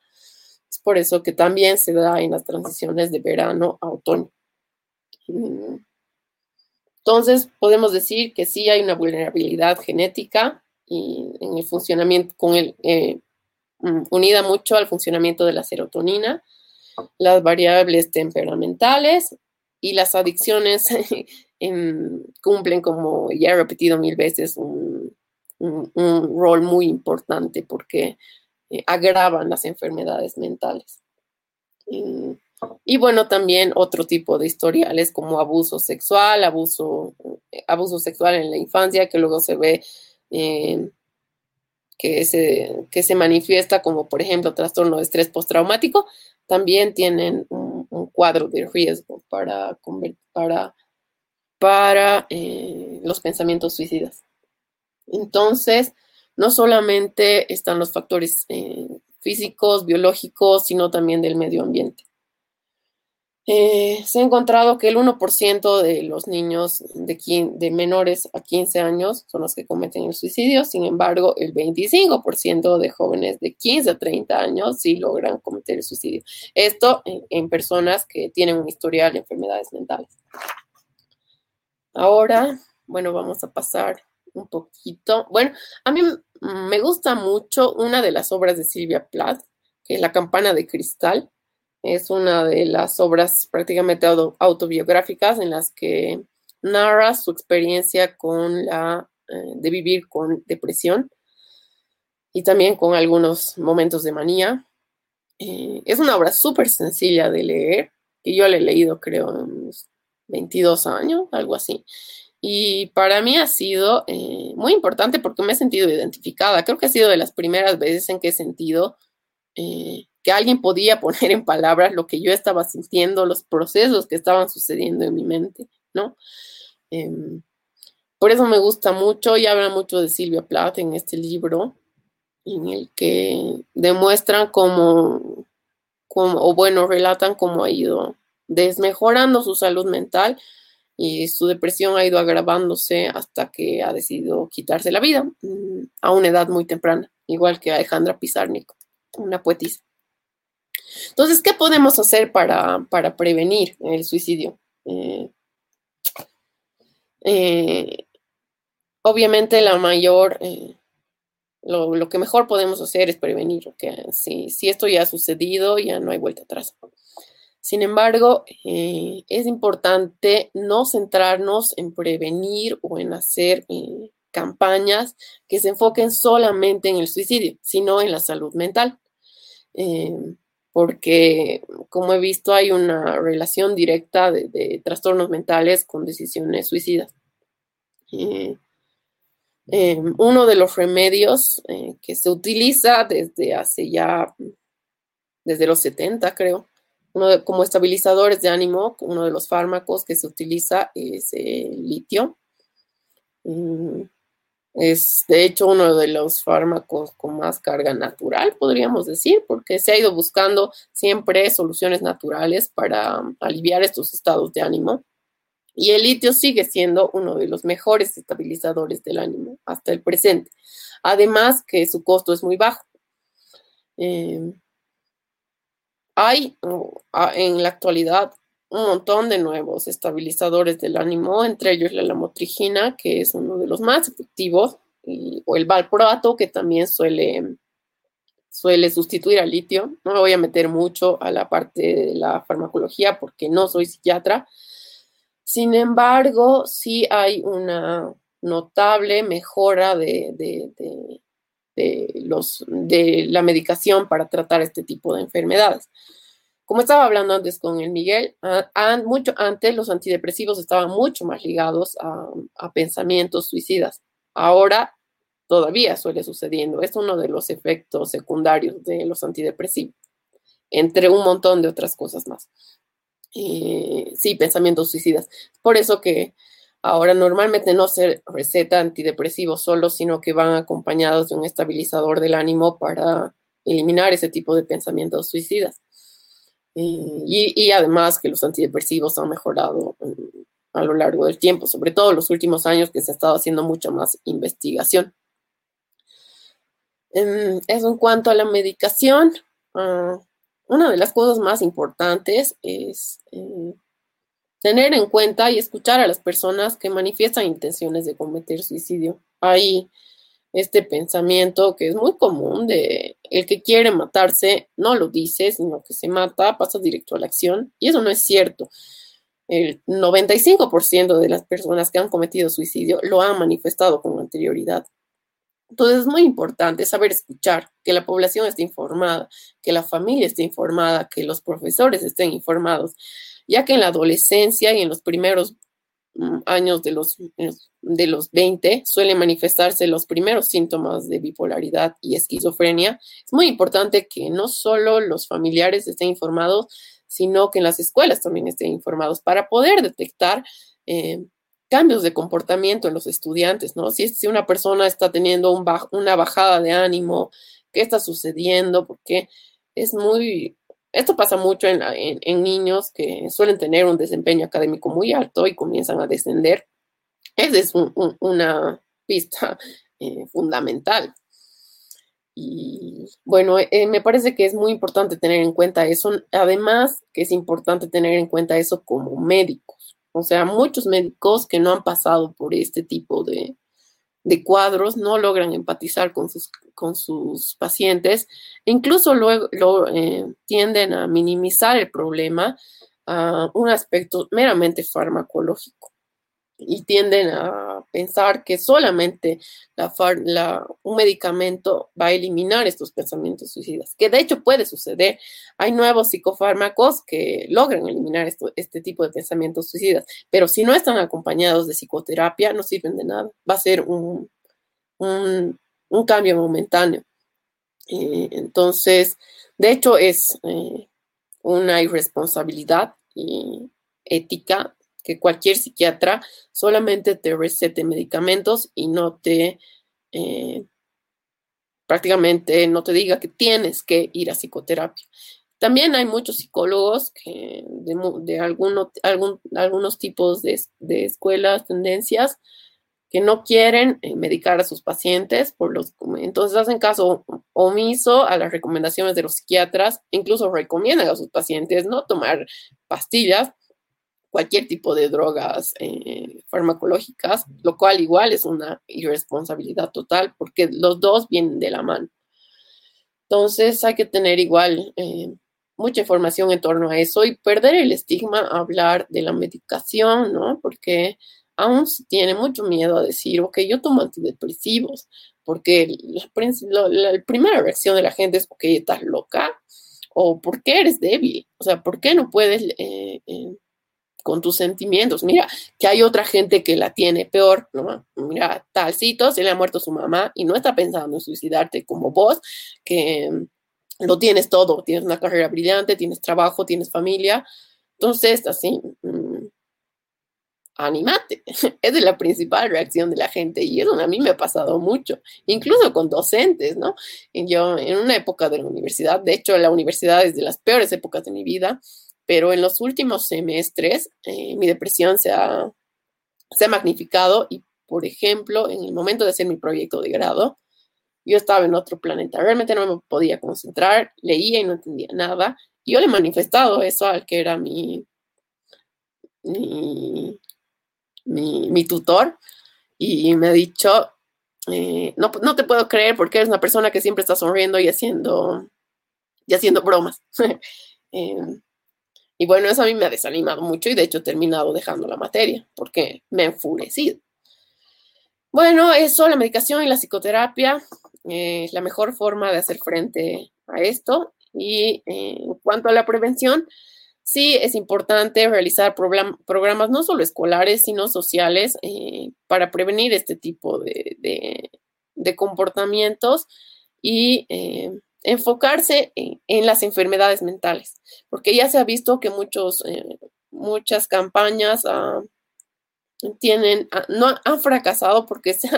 Es por eso que también se da en las transiciones de verano a otoño. Entonces, podemos decir que sí hay una vulnerabilidad genética y en el funcionamiento, eh, mm, unida mucho al funcionamiento de la serotonina, las variables temperamentales y las adicciones <laughs> cumplen, como ya he repetido mil veces, un, rol muy importante porque eh, agravan las enfermedades mentales. Bueno, también otro tipo de historiales como abuso sexual, abuso, abuso sexual en la infancia, que luego se ve eh, que, se, que se manifiesta como, por ejemplo, trastorno de estrés postraumático, también tienen un, cuadro de riesgo para, para, para eh, los pensamientos suicidas. Entonces, no solamente están los factores eh, físicos, biológicos, sino también del medio ambiente. Eh, se ha encontrado que el 1% de los niños de, de, menores a 15 años son los que cometen el suicidio, sin embargo, el 25% de jóvenes de 15 a 30 años sí logran cometer el suicidio. Esto en personas que tienen un historial de enfermedades mentales. Ahora, bueno, vamos a pasar un poquito. Bueno, a mí me gusta mucho una de las obras de Silvia Plath, que es La campana de cristal. Es una de las obras prácticamente autobiográficas en las que narra su experiencia con la eh, de vivir con depresión y también con algunos momentos de manía. Eh, es una obra súper sencilla de leer, que yo la he leído creo en unos 22 años, algo así. Y para mí ha sido eh, muy importante porque me he sentido identificada. Creo que ha sido de las primeras veces en que he sentido eh, que alguien podía poner en palabras lo que yo estaba sintiendo, los procesos que estaban sucediendo en mi mente, ¿no? Em, por eso me gusta mucho y habla mucho de Silvia Plath en este libro, en el que demuestran cómo, cómo o bueno, relatan cómo ha ido desmejorando su salud mental y su depresión ha ido agravándose hasta que ha decidido quitarse la vida mm, a una edad muy temprana, igual que Alejandra Pizarnik, una poetisa. Entonces, ¿qué podemos hacer para, prevenir el suicidio? Eh, eh, obviamente la mayor, eh, lo, que mejor podemos hacer es prevenir, que si, si esto ya ha sucedido, ya no hay vuelta atrás. Sin embargo, es importante no centrarnos en prevenir o en hacer campañas que se enfoquen solamente en el suicidio, sino en la salud mental. Eh, porque, como he visto, hay una relación directa de, trastornos mentales con decisiones suicidas. uno de los remedios que se utiliza desde hace ya, desde los 70 creo, uno como estabilizadores de ánimo, uno de los fármacos que se utiliza es el litio. Mm, es de hecho uno de los fármacos con más carga natural, podríamos decir, porque se ha ido buscando siempre soluciones naturales para aliviar estos estados de ánimo. Y el litio sigue siendo uno de los mejores estabilizadores del ánimo hasta el presente. Además que su costo es muy bajo. Eh, hay en la actualidad un montón de nuevos estabilizadores del ánimo, entre ellos la lamotrigina, que es uno de los más efectivos, o el valproato, que también suele, suele sustituir al litio. No me voy a meter mucho a la parte de la farmacología porque no soy psiquiatra. Sin embargo, sí hay una notable mejora de, los, de la medicación para tratar este tipo de enfermedades. Como estaba hablando antes con el Miguel, mucho antes los antidepresivos estaban mucho más ligados a, pensamientos suicidas. Ahora todavía suele sucediendo. Es uno de los efectos secundarios de los antidepresivos, entre un montón de otras cosas más. sí, pensamientos suicidas. Por eso que Ahora, normalmente no se receta antidepresivos solo, sino que van acompañados de un estabilizador del ánimo para eliminar ese tipo de pensamientos suicidas. Y, además que los antidepresivos han mejorado mm, a lo largo del tiempo, sobre todo en los últimos años que se ha estado haciendo mucha más investigación. Em, eso en cuanto a la medicación, ah, una de las cosas más importantes es eh, tener en cuenta y escuchar a las personas que manifiestan intenciones de cometer suicidio. Hay este pensamiento que es muy común de el que quiere matarse no lo dice, sino que se mata, pasa directo a la acción, y eso no es cierto. El 95% de las personas que han cometido suicidio lo han manifestado con anterioridad. Entonces es muy importante saber escuchar, que la población esté informada, que la familia esté informada, que los profesores estén informados ya que en la adolescencia y en los primeros años de los, de los 20 suelen manifestarse los primeros síntomas de bipolaridad y esquizofrenia, es muy importante que no solo los familiares estén informados, sino que en las escuelas también estén informados para poder detectar eh, cambios de comportamiento en los estudiantes, ¿no? Si, si una persona está teniendo un una bajada de ánimo, ¿qué está sucediendo? Porque es muy, esto pasa mucho en, en, niños que suelen tener un desempeño académico muy alto y comienzan a descender. Esa es una pista eh, fundamental. Y bueno, eh, me parece que es muy importante tener en cuenta eso. Además, que es importante tener en cuenta eso como médicos. O sea, muchos médicos que no han pasado por este tipo de, de cuadros no logran empatizar con sus, con sus pacientes e incluso luego lo, eh, tienden a minimizar el problema a un aspecto meramente farmacológico y tienden a pensar que solamente la, un medicamento va a eliminar estos pensamientos suicidas, que de hecho puede suceder. Hay nuevos psicofármacos que logran eliminar esto, este tipo de pensamientos suicidas, pero si no están acompañados de psicoterapia, no sirven de nada. Va a ser un, un, cambio momentáneo. Eh, entonces, de hecho, es eh, una irresponsabilidad ética que cualquier psiquiatra solamente te recete medicamentos y no te, eh, prácticamente no te diga que tienes que ir a psicoterapia. También hay muchos psicólogos que de, algunos tipos de, de, escuelas, tendencias, que no quieren eh, medicar a sus pacientes, por los, entonces hacen caso omiso a las recomendaciones de los psiquiatras, incluso recomiendan a sus pacientes no tomar pastillas cualquier tipo de drogas eh, farmacológicas, lo cual igual es una irresponsabilidad total porque los dos vienen de la mano. Entonces hay que tener igual eh, mucha información en torno a eso y perder el estigma a hablar de la medicación, ¿no? Porque aún se tiene mucho miedo a decir, ok, yo tomo antidepresivos, porque la, la primera reacción de la gente es, ok, estás loca o ¿por qué eres débil? O sea, ¿por qué no puedes eh, con tus sentimientos. Mira, que hay otra gente que la tiene peor, ¿no? Mira, talcito, se le ha muerto su mamá y no está pensando en suicidarte como vos, que lo tienes todo, tienes una carrera brillante, tienes trabajo, tienes familia. Entonces, así, mm, anímate. Esa <laughs> es la principal reacción de la gente y eso a mí me ha pasado mucho, incluso con docentes, ¿no? yo en una época de la universidad, de hecho la universidad es de las peores épocas de mi vida, pero en los últimos semestres eh, mi depresión se ha, se ha magnificado y, por ejemplo, en el momento de hacer mi proyecto de grado, yo estaba en otro planeta, realmente no me podía concentrar, leía y no entendía nada. Y yo le he manifestado eso al que era mi, mi, mi, tutor y me ha dicho, eh, no, no, te puedo creer porque eres una persona que siempre está sonriendo y haciendo, y haciendo bromas. <laughs> eh, y bueno, eso a mí me ha desanimado mucho y de hecho he terminado dejando la materia porque me ha enfurecido. Bueno, eso, la medicación y la psicoterapia eh, es la mejor forma de hacer frente a esto. Y eh, en cuanto a la prevención, sí es importante realizar programas no solo escolares, sino sociales eh, para prevenir este tipo de, de comportamientos y enfocarse en, las enfermedades mentales, porque ya se ha visto que muchos, eh, muchas campañas ah, tienen, ah, no han fracasado porque se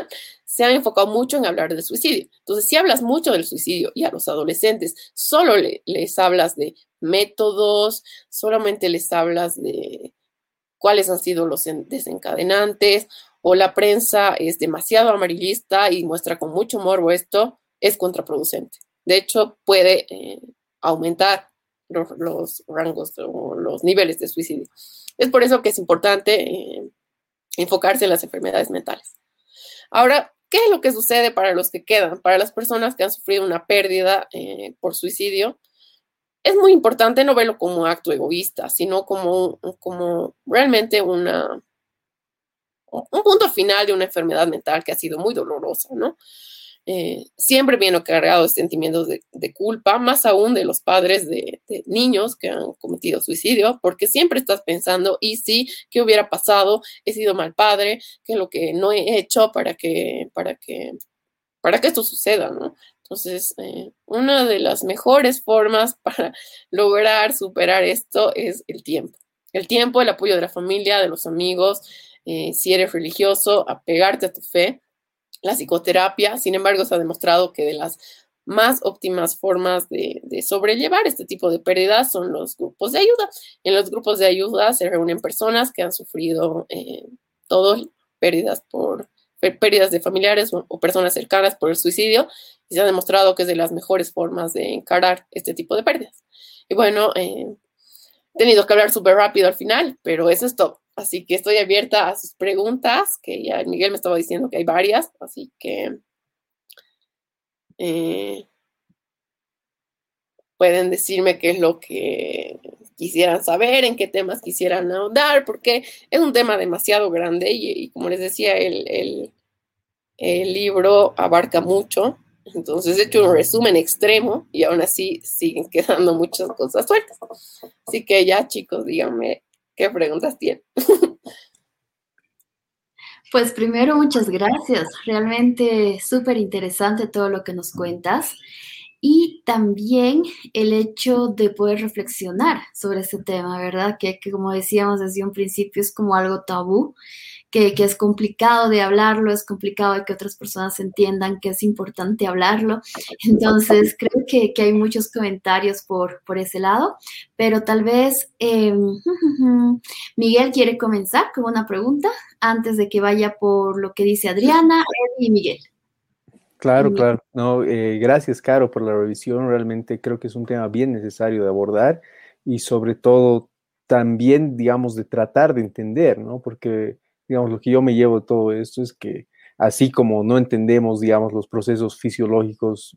han, enfocado mucho en hablar del suicidio. Entonces, si hablas mucho del suicidio y a los adolescentes solo les hablas de métodos, solamente les hablas de cuáles han sido los desencadenantes, o la prensa es demasiado amarillista y muestra con mucho morbo esto, es contraproducente. De hecho, puede eh, aumentar los, rangos o los niveles de suicidio. Es por eso que es importante eh, enfocarse en las enfermedades mentales. Ahora, ¿qué es lo que sucede para los que quedan? Para las personas que han sufrido una pérdida eh, por suicidio, es muy importante no verlo como un acto egoísta, sino como, como realmente una, un punto final de una enfermedad mental que ha sido muy dolorosa, ¿no? Eh, siempre viene cargado de sentimientos de, culpa, más aún de los padres de, niños que han cometido suicidio, porque siempre estás pensando, y sí, ¿qué hubiera pasado? He sido mal padre, ¿qué es lo que no he hecho para que, para que, para que esto suceda, ¿no? Entonces, eh, una de las mejores formas <laughs> para lograr superar esto es el tiempo. El tiempo, el apoyo de la familia, de los amigos, eh, si eres religioso, apegarte a tu fe. La psicoterapia, sin embargo, se ha demostrado que de las más óptimas formas de, sobrellevar este tipo de pérdidas son los grupos de ayuda. En los grupos de ayuda se reúnen personas que han sufrido eh, todos pérdidas por pérdidas de familiares o, personas cercanas por el suicidio y se ha demostrado que es de las mejores formas de encarar este tipo de pérdidas. Y bueno, eh, he tenido que hablar súper rápido al final, pero eso es todo. Así que estoy abierta a sus preguntas, que ya Miguel me estaba diciendo que hay varias, así que eh, pueden decirme qué es lo que quisieran saber, en qué temas quisieran ahondar, porque es un tema demasiado grande y, como les decía, el, el, libro abarca mucho. Entonces he hecho un resumen extremo y aún así siguen <laughs> quedando muchas cosas sueltas. Así que ya chicos, díganme ¿Qué preguntas tiene? Pues primero, muchas gracias. Realmente súper interesante todo lo que nos cuentas. Y también el hecho de poder reflexionar sobre ese tema, ¿verdad? Que, que como decíamos desde un principio es como algo tabú que, es complicado de hablarlo, es complicado de que otras personas entiendan que es importante hablarlo. Entonces, creo que, hay muchos comentarios por, por ese lado, pero tal vez em, <laughs> Miguel quiere comenzar con una pregunta antes de que vaya por lo que dice Adriana, y Miguel. Claro, claro. No, eh, gracias, Caro, por la revisión. Realmente creo que es un tema bien necesario de abordar y sobre todo también, digamos, de tratar de entender, ¿no? Porque digamos, lo que yo me llevo de todo esto es que así como no entendemos, digamos, los procesos fisiológicos,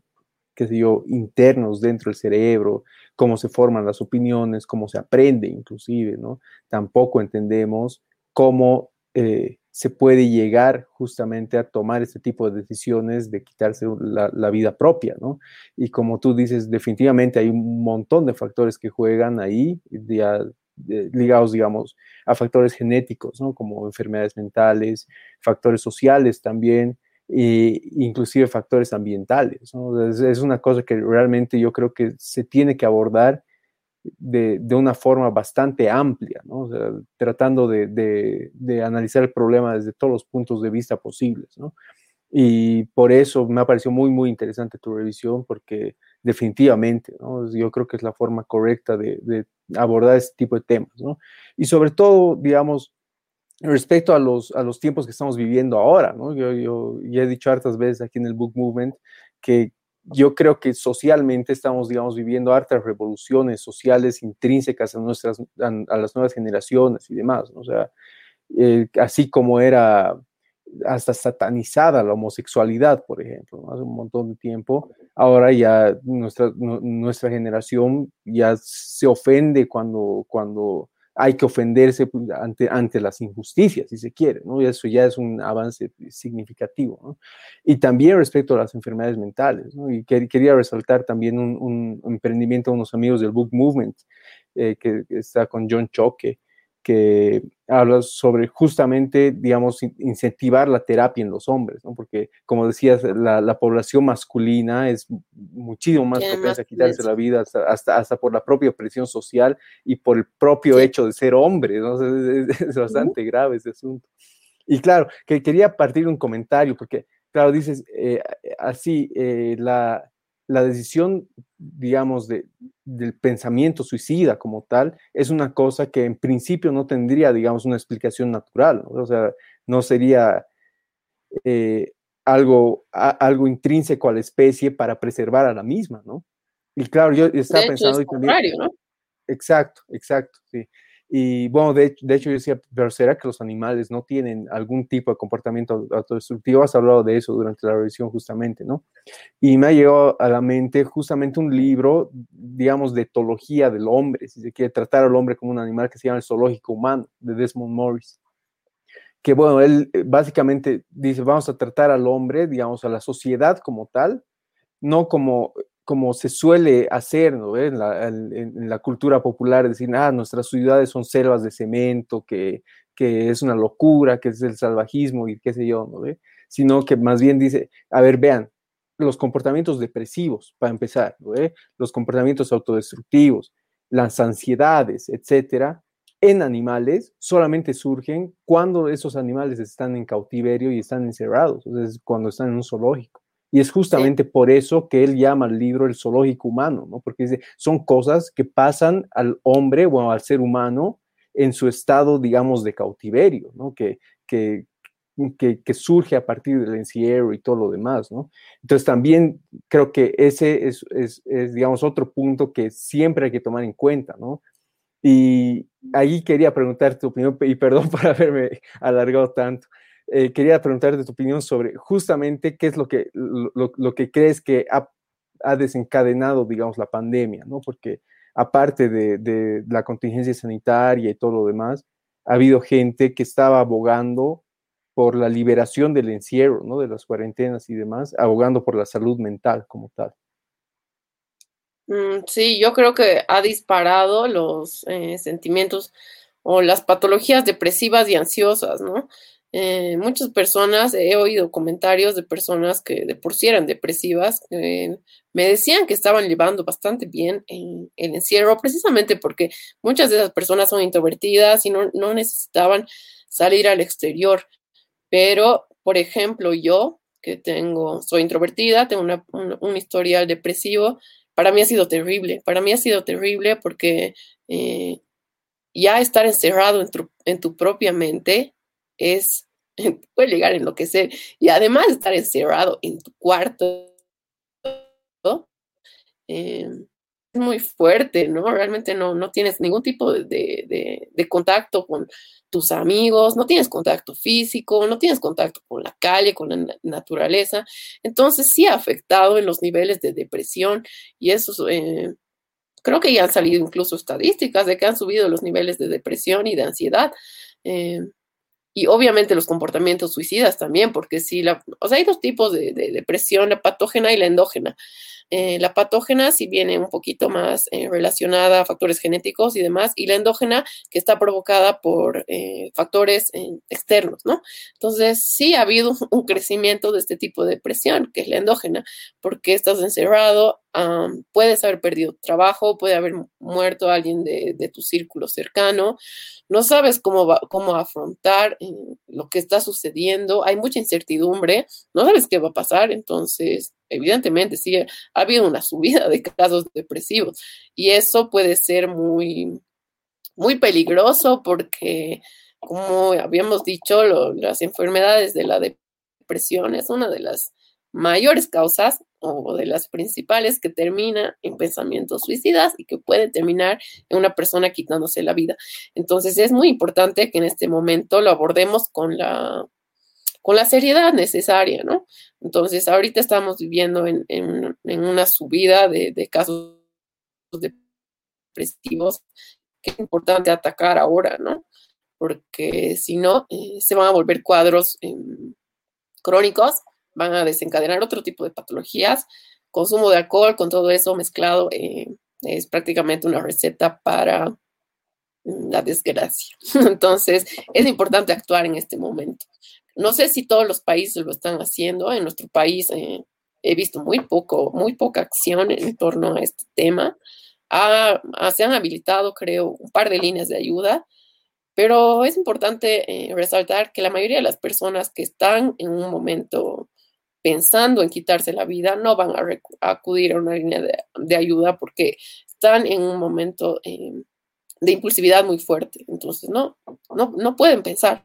qué sé yo, internos dentro del cerebro, cómo se forman las opiniones, cómo se aprende inclusive, ¿no? Tampoco entendemos cómo eh, se puede llegar justamente a tomar este tipo de decisiones de quitarse la, vida propia, ¿no? Y como tú dices, definitivamente hay un montón de factores que juegan ahí, ya ligados, digamos, a factores genéticos, ¿no? Como enfermedades mentales, factores sociales también, e inclusive factores ambientales. Es, una cosa que realmente yo creo que se tiene que abordar de, de una forma bastante amplia, tratando de, de, analizar el problema desde todos los puntos de vista posibles. Y por eso me ha parecido muy, muy interesante tu revisión, porque definitivamente, yo creo que es la forma correcta de, abordar este tipo de temas, ¿no? Y sobre todo, digamos, respecto a los, a los tiempos que estamos viviendo ahora, ¿no? Yo, ya he dicho hartas veces aquí en el Book Movement que yo creo que socialmente estamos, digamos, viviendo hartas revoluciones sociales intrínsecas a, nuestras, a, las nuevas generaciones y demás, ¿no? O sea, eh, así como era hasta satanizada la homosexualidad, por ejemplo, hace un montón de tiempo. Ahora ya nuestra, nuestra generación ya se ofende cuando, cuando hay que ofenderse ante, ante las injusticias, si se quiere, ¿no? Y eso ya es un avance significativo, ¿no? Y también respecto a las enfermedades mentales, ¿no? Y quería resaltar también un, un, emprendimiento de unos amigos del Book Movement, eh, que está con John Choque, que habla sobre justamente, digamos, incentivar la terapia en los hombres, ¿no? Porque, como decías, la, población masculina es muchísimo más propensa a quitarse la vida hasta, hasta, por la propia presión social y por el propio hecho de ser hombre, ¿no? Es, bastante grave ese asunto. Y claro, que quería partir un comentario, porque, claro, dices, eh, así, eh, la, la decisión, digamos, de, del pensamiento suicida como tal, es una cosa que en principio no tendría, digamos, una explicación natural, o sea, no sería eh, algo, algo intrínseco a la especie para preservar a la misma, ¿no? Y claro, yo estaba pensando... ¿no? Exacto, exacto, sí. Y bueno, de, de, hecho yo decía, pero ¿será que los animales no tienen algún tipo de comportamiento autodestructivo? Has hablado de eso durante la revisión justamente, ¿no? Y me ha llegado a la mente justamente un libro, digamos, de etología del hombre, si se quiere tratar al hombre como un animal que se llama el zoológico humano, de Desmond Morris que bueno, él eh, básicamente dice, vamos a tratar al hombre, digamos, a la sociedad como tal, no como, como se suele hacer ¿no? en, la, cultura popular, decir, ah, nuestras ciudades son selvas de cemento, que, que, es una locura, que es el salvajismo y qué sé yo, ¿no? sino que más bien dice, a ver, vean, los comportamientos depresivos, para empezar, los comportamientos autodestructivos, las ansiedades, etcétera, en animales solamente surgen cuando esos animales están en cautiverio y están encerrados, cuando están en un zoológico. Y es justamente por eso que él llama al libro el zoológico humano, ¿no? Porque dice, son cosas que pasan al hombre o al ser humano en su estado, digamos, de cautiverio, ¿no? Que, que, que, surge a partir del encierro y todo lo demás, ¿no? Entonces también creo que ese es, es, es, digamos, otro punto que siempre hay que tomar en cuenta, ¿no? Y ahí quería preguntarte tu opinión, y perdón <laughs> por haberme alargado tanto, eh, quería preguntarte tu opinión sobre justamente qué es lo que, lo, lo que crees que ha, ha, desencadenado, digamos, la pandemia, ¿no? Porque aparte de, de la contingencia sanitaria y todo lo demás, ha habido gente que estaba abogando por la liberación del encierro, ¿no? De las cuarentenas y demás, abogando por la salud mental como tal. Mm, sí, yo creo que ha disparado los eh, sentimientos o las patologías depresivas y ansiosas, ¿no? Eh, muchas personas, he oído comentarios de personas que de por sí eran depresivas, me decían que estaban llevando bastante bien en el encierro, precisamente porque muchas de esas personas son introvertidas y no, no necesitaban salir al exterior. Pero, por ejemplo, yo, que tengo, soy introvertida, tengo un, historial depresivo, para mí ha sido terrible. Para mí ha sido terrible porque eh, ya estar encerrado en tu, en tu, propia mente es, <laughs> puede llegar a enloquecer. Y además estar encerrado en tu cuarto, eh, es muy fuerte, ¿no? Realmente no, no tienes ningún tipo de, de, contacto con tus amigos, no tienes contacto físico, no tienes contacto con la calle, con la naturaleza. Entonces sí ha afectado en los niveles de depresión y eso eh, creo que ya han salido incluso estadísticas de que han subido los niveles de depresión y de ansiedad. Eh, y obviamente los comportamientos suicidas también, porque sí, la, o sea, hay dos tipos de, de depresión, la patógena y la endógena. Eh, la patógena sí viene un poquito más eh, relacionada a factores genéticos y demás, y la endógena que está provocada por eh, factores externos, ¿no? Entonces sí ha habido <laughs> un crecimiento de este tipo de depresión, que es la endógena, porque estás encerrado, puedes haber perdido trabajo, puede haber muerto alguien de, tu círculo cercano, no sabes cómo, cómo afrontar lo que está sucediendo, hay mucha incertidumbre, no sabes qué va a pasar, entonces evidentemente sí ha habido una subida de casos depresivos y eso puede ser muy, muy peligroso porque, como habíamos dicho, las enfermedades de la depresión es una de las mayores causas o de las principales que termina en pensamientos suicidas y que puede terminar en una persona quitándose la vida. Entonces es muy importante que en este momento lo abordemos con la con la seriedad necesaria, ¿no? Entonces, ahorita estamos viviendo en, una subida de, casos depresivos que es importante atacar ahora, ¿no? Porque si no, eh, se van a volver cuadros em, crónicos, van a desencadenar otro tipo de patologías. Consumo de alcohol con todo eso mezclado eh, es prácticamente una receta para la desgracia. <laughs> Entonces, es importante actuar en este momento. No sé si todos los países lo están haciendo. En nuestro país eh, he visto muy poco, muy poca acción en torno a este tema. se han habilitado, creo, un par de líneas de ayuda, pero es importante eh, resaltar que la mayoría de las personas que están en un momento pensando en quitarse la vida no van a, acudir a una línea de, ayuda porque están en un momento eh, de impulsividad muy fuerte. Entonces, no, no, no pueden pensar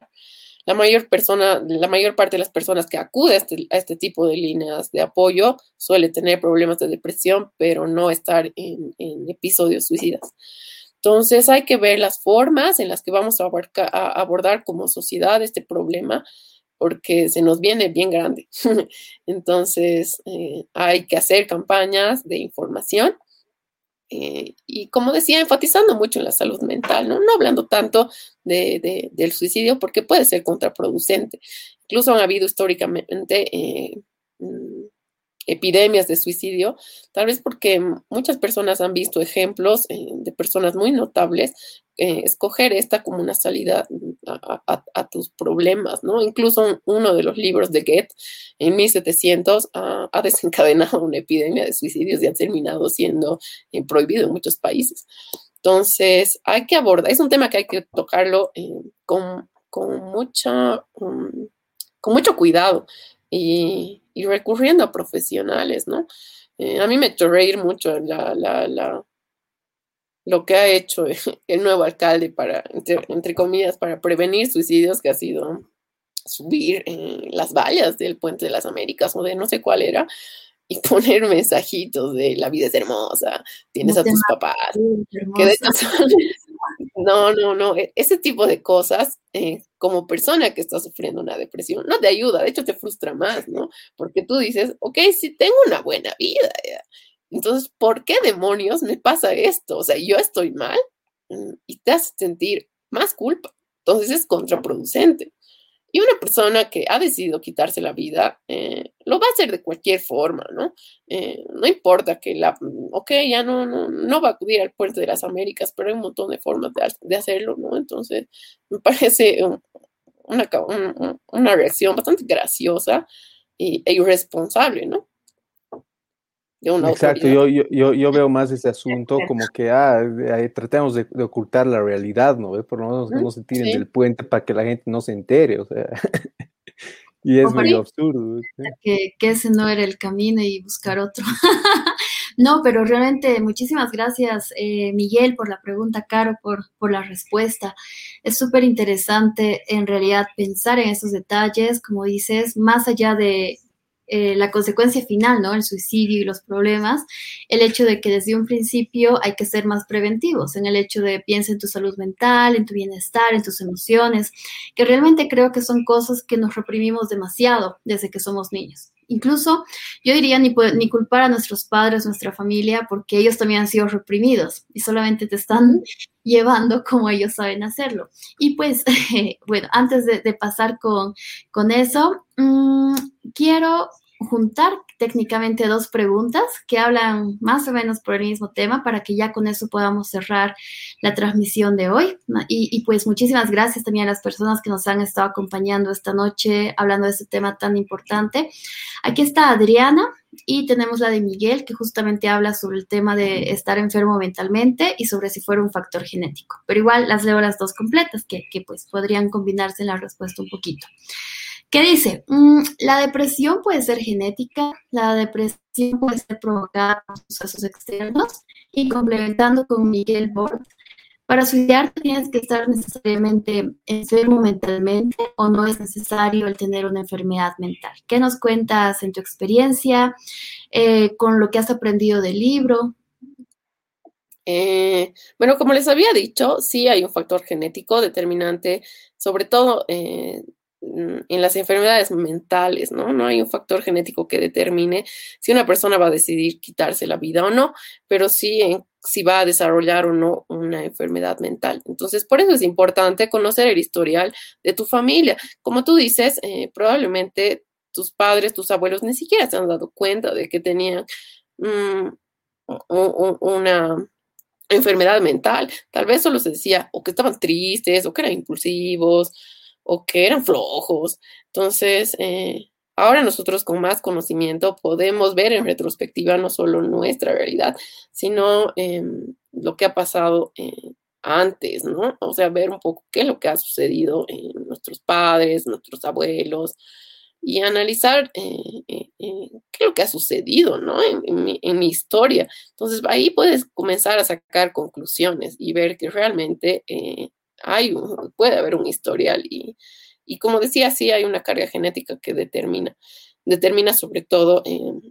la mayor persona, la mayor parte de las personas que acude a este, este, tipo de líneas de apoyo suele tener problemas de depresión, pero no estar en, episodios suicidas. Entonces hay que ver las formas en las que vamos a, abordar como sociedad este problema, porque se nos viene bien grande. <laughs> Entonces eh, hay que hacer campañas de información eh, y como decía, enfatizando mucho en la salud mental, no, no hablando tanto de, del suicidio porque puede ser contraproducente. Incluso han habido históricamente eh, mm, epidemias de suicidio, tal vez porque muchas personas han visto ejemplos eh, de personas muy notables eh, escoger esta como una salida a, tus problemas, ¿no? Incluso uno de los libros de Goethe en 1700 ha desencadenado una epidemia de suicidios y ha terminado siendo eh, prohibido en muchos países. Entonces, hay que abordar, es un tema que hay que tocarlo con, mucha, um, con mucho cuidado y, recurriendo a profesionales, ¿no? Eh, a mí me hecho reír mucho lo que ha hecho <laughs> el nuevo alcalde para, entre, comillas, para prevenir suicidios, que ha sido subir las vallas del Puente de las Américas o de no sé cuál era, y <laughs> poner mensajitos de la vida es hermosa, tienes a tus papás, que no, no, no, e, ese tipo de cosas, eh, como persona que está sufriendo una depresión, no te ayuda, de hecho te frustra más, ¿no? Porque tú dices, ok, sí tengo una buena vida, entonces, ¿por qué demonios me pasa esto? O sea, yo estoy mal mm, y te hace sentir más culpa, entonces es contraproducente. Y una persona que ha decidido quitarse la vida, eh, lo va a hacer de cualquier forma, ¿no? Eh, no importa que la, ok, ya no, no, no va a acudir al puerto de las Américas, pero hay un montón de formas de, hacerlo, ¿no? Entonces, me parece una, una reacción bastante graciosa e irresponsable, ¿no? Exacto, yo, yo, yo, veo más ese asunto como que ah, tratemos de, ocultar la realidad, ¿no? Por lo menos no se tiren del puente para que la gente no se entere, o sea. <laughs> y es medio absurdo. Que, que, ese no era el camino y buscar otro. <laughs> no, pero realmente muchísimas gracias, eh, Miguel, por la pregunta, Caro, por, por la respuesta. Es súper interesante en realidad pensar en esos detalles, como dices, más allá de eh, la consecuencia final, ¿no? El suicidio y los problemas, el hecho de que desde un principio hay que ser más preventivos, en el hecho de piensa en tu salud mental, en tu bienestar, en tus emociones, que realmente creo que son cosas que nos reprimimos demasiado desde que somos niños. Incluso yo diría ni, ni culpar a nuestros padres, nuestra familia, porque ellos también han sido reprimidos y solamente te están llevando como ellos saben hacerlo. Y pues, <laughs> bueno, antes de, pasar con, con eso, mm, quiero juntar técnicamente dos preguntas que hablan más o menos por el mismo tema para que ya con eso podamos cerrar la transmisión de hoy. Y, pues muchísimas gracias también a las personas que nos han estado acompañando esta noche hablando de este tema tan importante. Aquí está Adriana y tenemos la de Miguel que justamente habla sobre el tema de estar enfermo mentalmente y sobre si fuera un factor genético. Pero igual las leo las dos completas que, que pues podrían combinarse en la respuesta un poquito. ¿Qué dice? Mm, la depresión puede ser genética, la depresión puede ser provocada por sucesos externos y complementando con Miguel Bort, para suicidarte tienes que estar necesariamente enfermo mentalmente o no es necesario el tener una enfermedad mental. ¿Qué nos cuentas en tu experiencia, eh, con lo que has aprendido del libro? Eh, bueno, como les había dicho, sí hay un factor genético determinante, sobre todo eh, en las enfermedades mentales, ¿no? No hay un factor genético que determine si una persona va a decidir quitarse la vida o no, pero sí en, si va a desarrollar o no una enfermedad mental. Entonces, por eso es importante conocer el historial de tu familia. Como tú dices, eh, probablemente tus padres, tus abuelos ni siquiera se han dado cuenta de que tenían mm, una enfermedad mental. Tal vez solo se decía o que estaban tristes o que eran impulsivos o que eran flojos. Entonces, eh, ahora nosotros con más conocimiento podemos ver en retrospectiva no solo nuestra realidad, sino em, lo que ha pasado eh, antes, ¿no? O sea, ver un poco qué es lo que ha sucedido en nuestros padres, nuestros abuelos, y analizar eh, qué es lo que ha sucedido, ¿no? En, mi, en, mi, historia. Entonces, ahí puedes comenzar a sacar conclusiones y ver que realmente hay puede haber un historial y, como decía, sí hay una carga genética que determina, determina sobre todo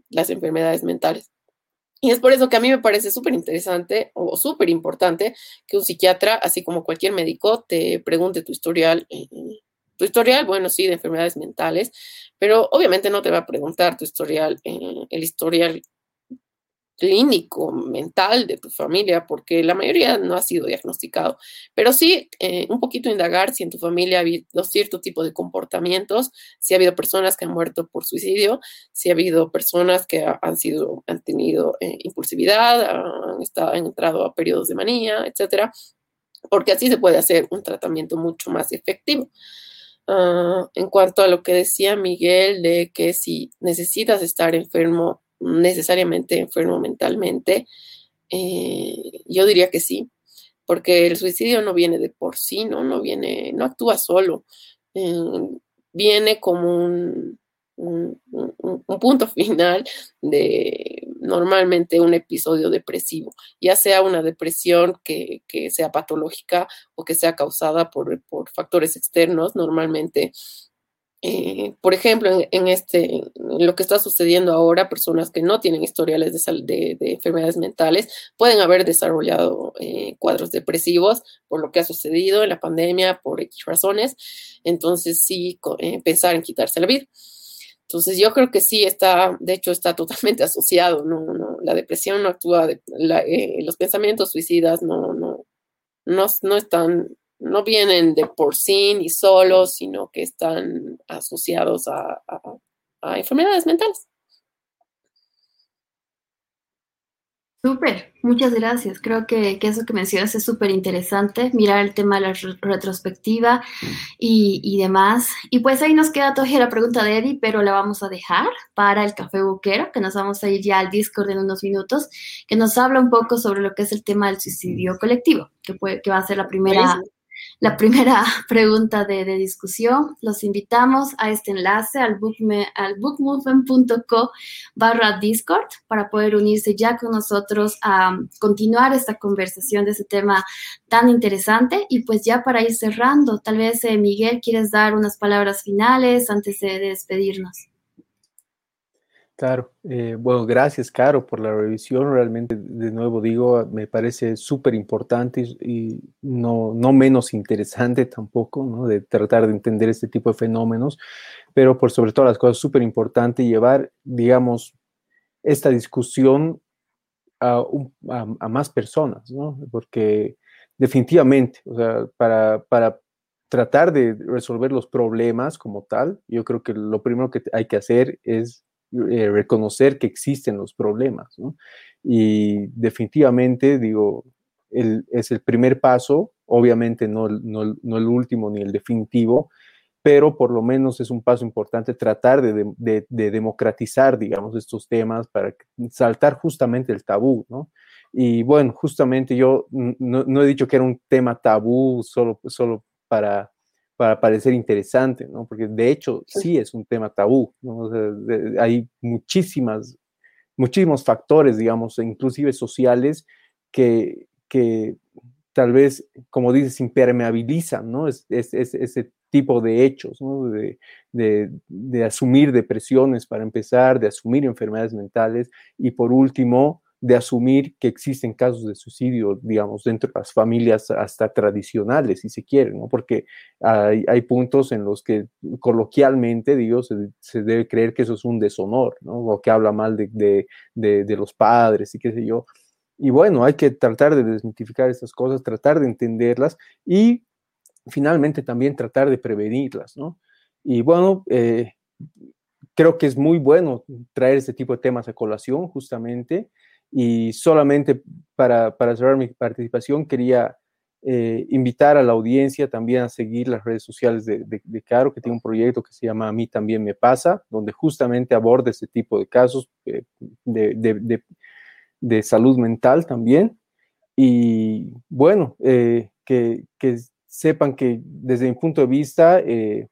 las enfermedades mentales. Y es por eso que a mí me parece súper interesante o súper importante que un psiquiatra, así como cualquier médico, te pregunte tu historial. Eh, tu historial, bueno, sí, de enfermedades mentales, pero obviamente no te va a preguntar tu historial, eh, el historial clínico, mental de tu familia, porque la mayoría no ha sido diagnosticado, pero sí eh, un poquito indagar si en tu familia ha habido cierto tipo de comportamientos, si ha habido personas que han muerto por suicidio, si ha habido personas que han sido, han tenido eh, impulsividad, han, estado, han entrado a periodos de manía, etcétera, porque así se puede hacer un tratamiento mucho más efectivo. Ah, en cuanto a lo que decía Miguel de que si necesitas estar enfermo necesariamente enfermo mentalmente? Eh, yo diría que sí, porque el suicidio no viene de por sí, ¿no? No viene, no actúa solo. Eh, viene como un, un, punto <laughs> final de normalmente un episodio depresivo, ya sea una depresión que, que sea patológica o que sea causada por, por factores externos, normalmente eh, por ejemplo, en, este, lo que está sucediendo ahora, personas que no tienen historiales de, de, enfermedades mentales pueden haber desarrollado eh, cuadros depresivos por lo que ha sucedido en la pandemia, por X razones. Entonces, sí, eh, pensar en quitarse la vida. Entonces, yo creo que sí está, de hecho, está <laughs> totalmente asociado. No, no la depresión no actúa, los pensamientos suicidas no, no, no, no están no vienen de por sí ni solos, sino que están asociados a, enfermedades mentales. Súper, muchas gracias. Creo que, eso que mencionas es súper interesante, mirar el tema de la retrospectiva y, demás. Y pues ahí nos queda todavía la pregunta de Eddie, pero la vamos a dejar para el café buquero, que nos vamos a ir ya al Discord en unos minutos, que nos habla un poco sobre lo que es el tema del suicidio colectivo, que, puede, que va a ser la primera la primera <laughs> pregunta de, discusión. Los invitamos a este enlace al, bookme, al bookmovement.co barra Discord para poder unirse ya con nosotros a continuar esta conversación de ese tema tan interesante. Y pues ya para ir cerrando, tal vez eh, Miguel, ¿quieres dar unas palabras finales antes de despedirnos? Claro, eh, bueno, gracias, Caro, por la revisión. Realmente, de nuevo digo, me parece súper importante y, no, no, menos interesante <laughs> tampoco, ¿no? De tratar de entender este tipo de fenómenos, pero por sobre todas las cosas, súper importante llevar, digamos, esta discusión a, a, más personas, ¿no? Porque definitivamente, o sea, para, para tratar de resolver los problemas como tal, yo creo que lo primero que hay que hacer es eh, reconocer que existen los problemas. Y definitivamente, digo, es el primer paso, obviamente no, no, el último ni el definitivo, pero por lo menos es un paso importante tratar de, democratizar, digamos, estos temas para saltar justamente el tabú, ¿no? Y bueno, justamente yo no, no, he dicho que era un tema tabú solo, solo para, para parecer interesante, ¿no? Porque de hecho sí es un tema tabú, ¿no? hay muchísimas, muchísimos factores, digamos, inclusive sociales, que, que tal vez, como dices, impermeabilizan, ¿no? Es, es, ese tipo de hechos, ¿no? De, de, de, asumir depresiones para empezar, de asumir enfermedades mentales y por último, de asumir que existen casos de suicidio, digamos, dentro de las familias hasta tradicionales, si se quiere, ¿no? Porque hay, hay puntos en los que coloquialmente, digo, se, debe creer que eso es un deshonor, ¿no? O que habla mal de, de, de, los padres y qué sé yo. Y bueno, hay que tratar de desmitificar estas cosas, tratar de entenderlas y finalmente también tratar de prevenirlas, ¿no? Y bueno, eh, creo que es muy bueno traer este tipo de temas a colación, justamente. Y solamente para, para cerrar mi participación, quería eh, invitar a la audiencia también a seguir las redes sociales de, de, Caro, que tiene un proyecto que se llama A mí también me pasa, donde justamente aborda este tipo de casos eh, de, de, salud mental también. Y bueno, eh, que, que, sepan que desde mi punto de vista, el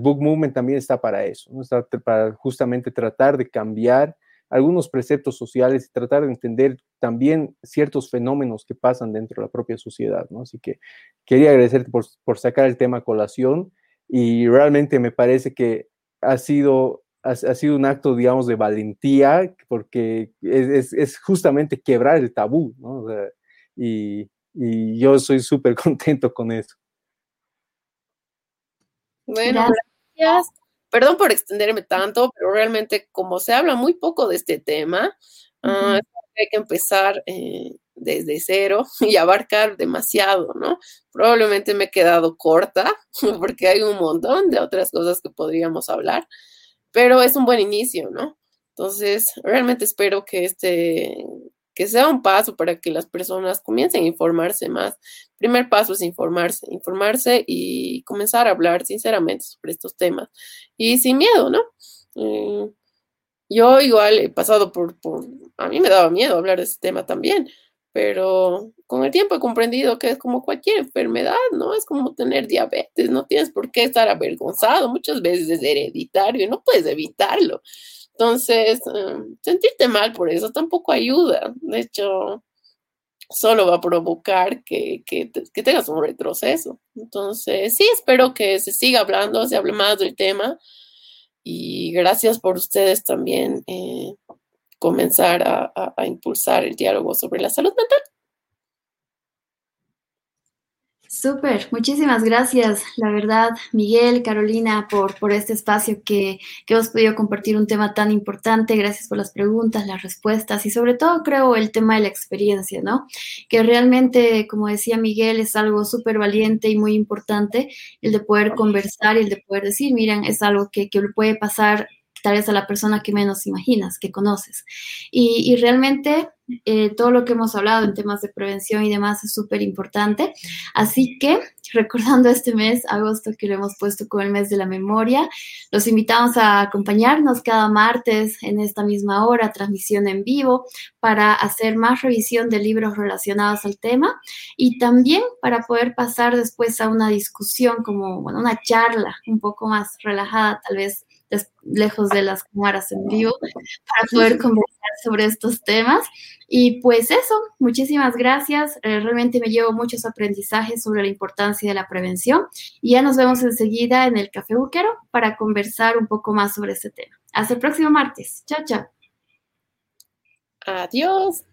Book Movement también está para eso, ¿no? está para justamente tratar de cambiar algunos preceptos sociales y tratar de entender también ciertos fenómenos que pasan dentro de la propia sociedad, ¿no? Así que quería agradecerte por, sacar el tema a colación y realmente me parece que ha sido, ha, sido un acto, digamos, de valentía porque es, justamente quebrar el tabú, ¿no? y, y yo soy súper <laughs> contento con eso. Bueno, gracias. Perdón por extenderme tanto, pero realmente como se habla muy poco de este tema, ah, hay que empezar eh, desde cero <laughs> y abarcar demasiado, ¿no? Probablemente me he quedado corta <laughs> porque hay un montón de otras cosas que podríamos hablar, pero es un buen inicio, ¿no? Entonces, realmente espero que este, que sea un paso para que las personas comiencen a informarse más. primer paso es informarse, informarse y comenzar a hablar sinceramente sobre estos temas y sin miedo, ¿no? Eh, yo igual he pasado por, por, a mí me daba miedo hablar de este tema también, pero con el tiempo he comprendido que es como cualquier enfermedad, ¿no? Es como tener diabetes, no tienes por qué estar avergonzado, muchas veces es hereditario y no puedes evitarlo. Entonces, em, sentirte mal por eso tampoco ayuda. De hecho, solo va a provocar que, que, tengas un retroceso. Entonces, sí, espero que se siga hablando, se hable más del tema. Y gracias por ustedes también eh, comenzar a impulsar el diálogo sobre la salud mental. Súper, muchísimas gracias, la verdad, Miguel, Carolina, por, por este espacio que, que, hemos podido compartir un tema tan importante. Gracias por las preguntas, las respuestas y sobre todo creo el tema de la experiencia, ¿no? Que realmente, como decía Miguel, es algo súper valiente y muy importante el de poder conversar y el de poder decir, miren, es algo que, que le puede pasar tal vez a la persona que menos imaginas, que conoces. Y, y realmente eh, todo lo que hemos hablado en temas de prevención y demás es súper importante. Así que, recordando este mes, agosto, que lo hemos puesto como el mes de la memoria, los invitamos a acompañarnos cada martes en esta misma hora, transmisión en vivo, para hacer más revisión de libros relacionados al tema y también para poder pasar después a una discusión, como bueno, una charla un poco más relajada, tal vez lejos de las cámaras en vivo, para poder <laughs> conversar sobre estos temas. Y pues eso, muchísimas gracias. Eh, realmente me llevo muchos aprendizajes sobre la importancia de la prevención y ya nos vemos enseguida en el Café Buquero para conversar un poco más sobre este tema. Hasta el próximo martes. Chao, chao. Adiós.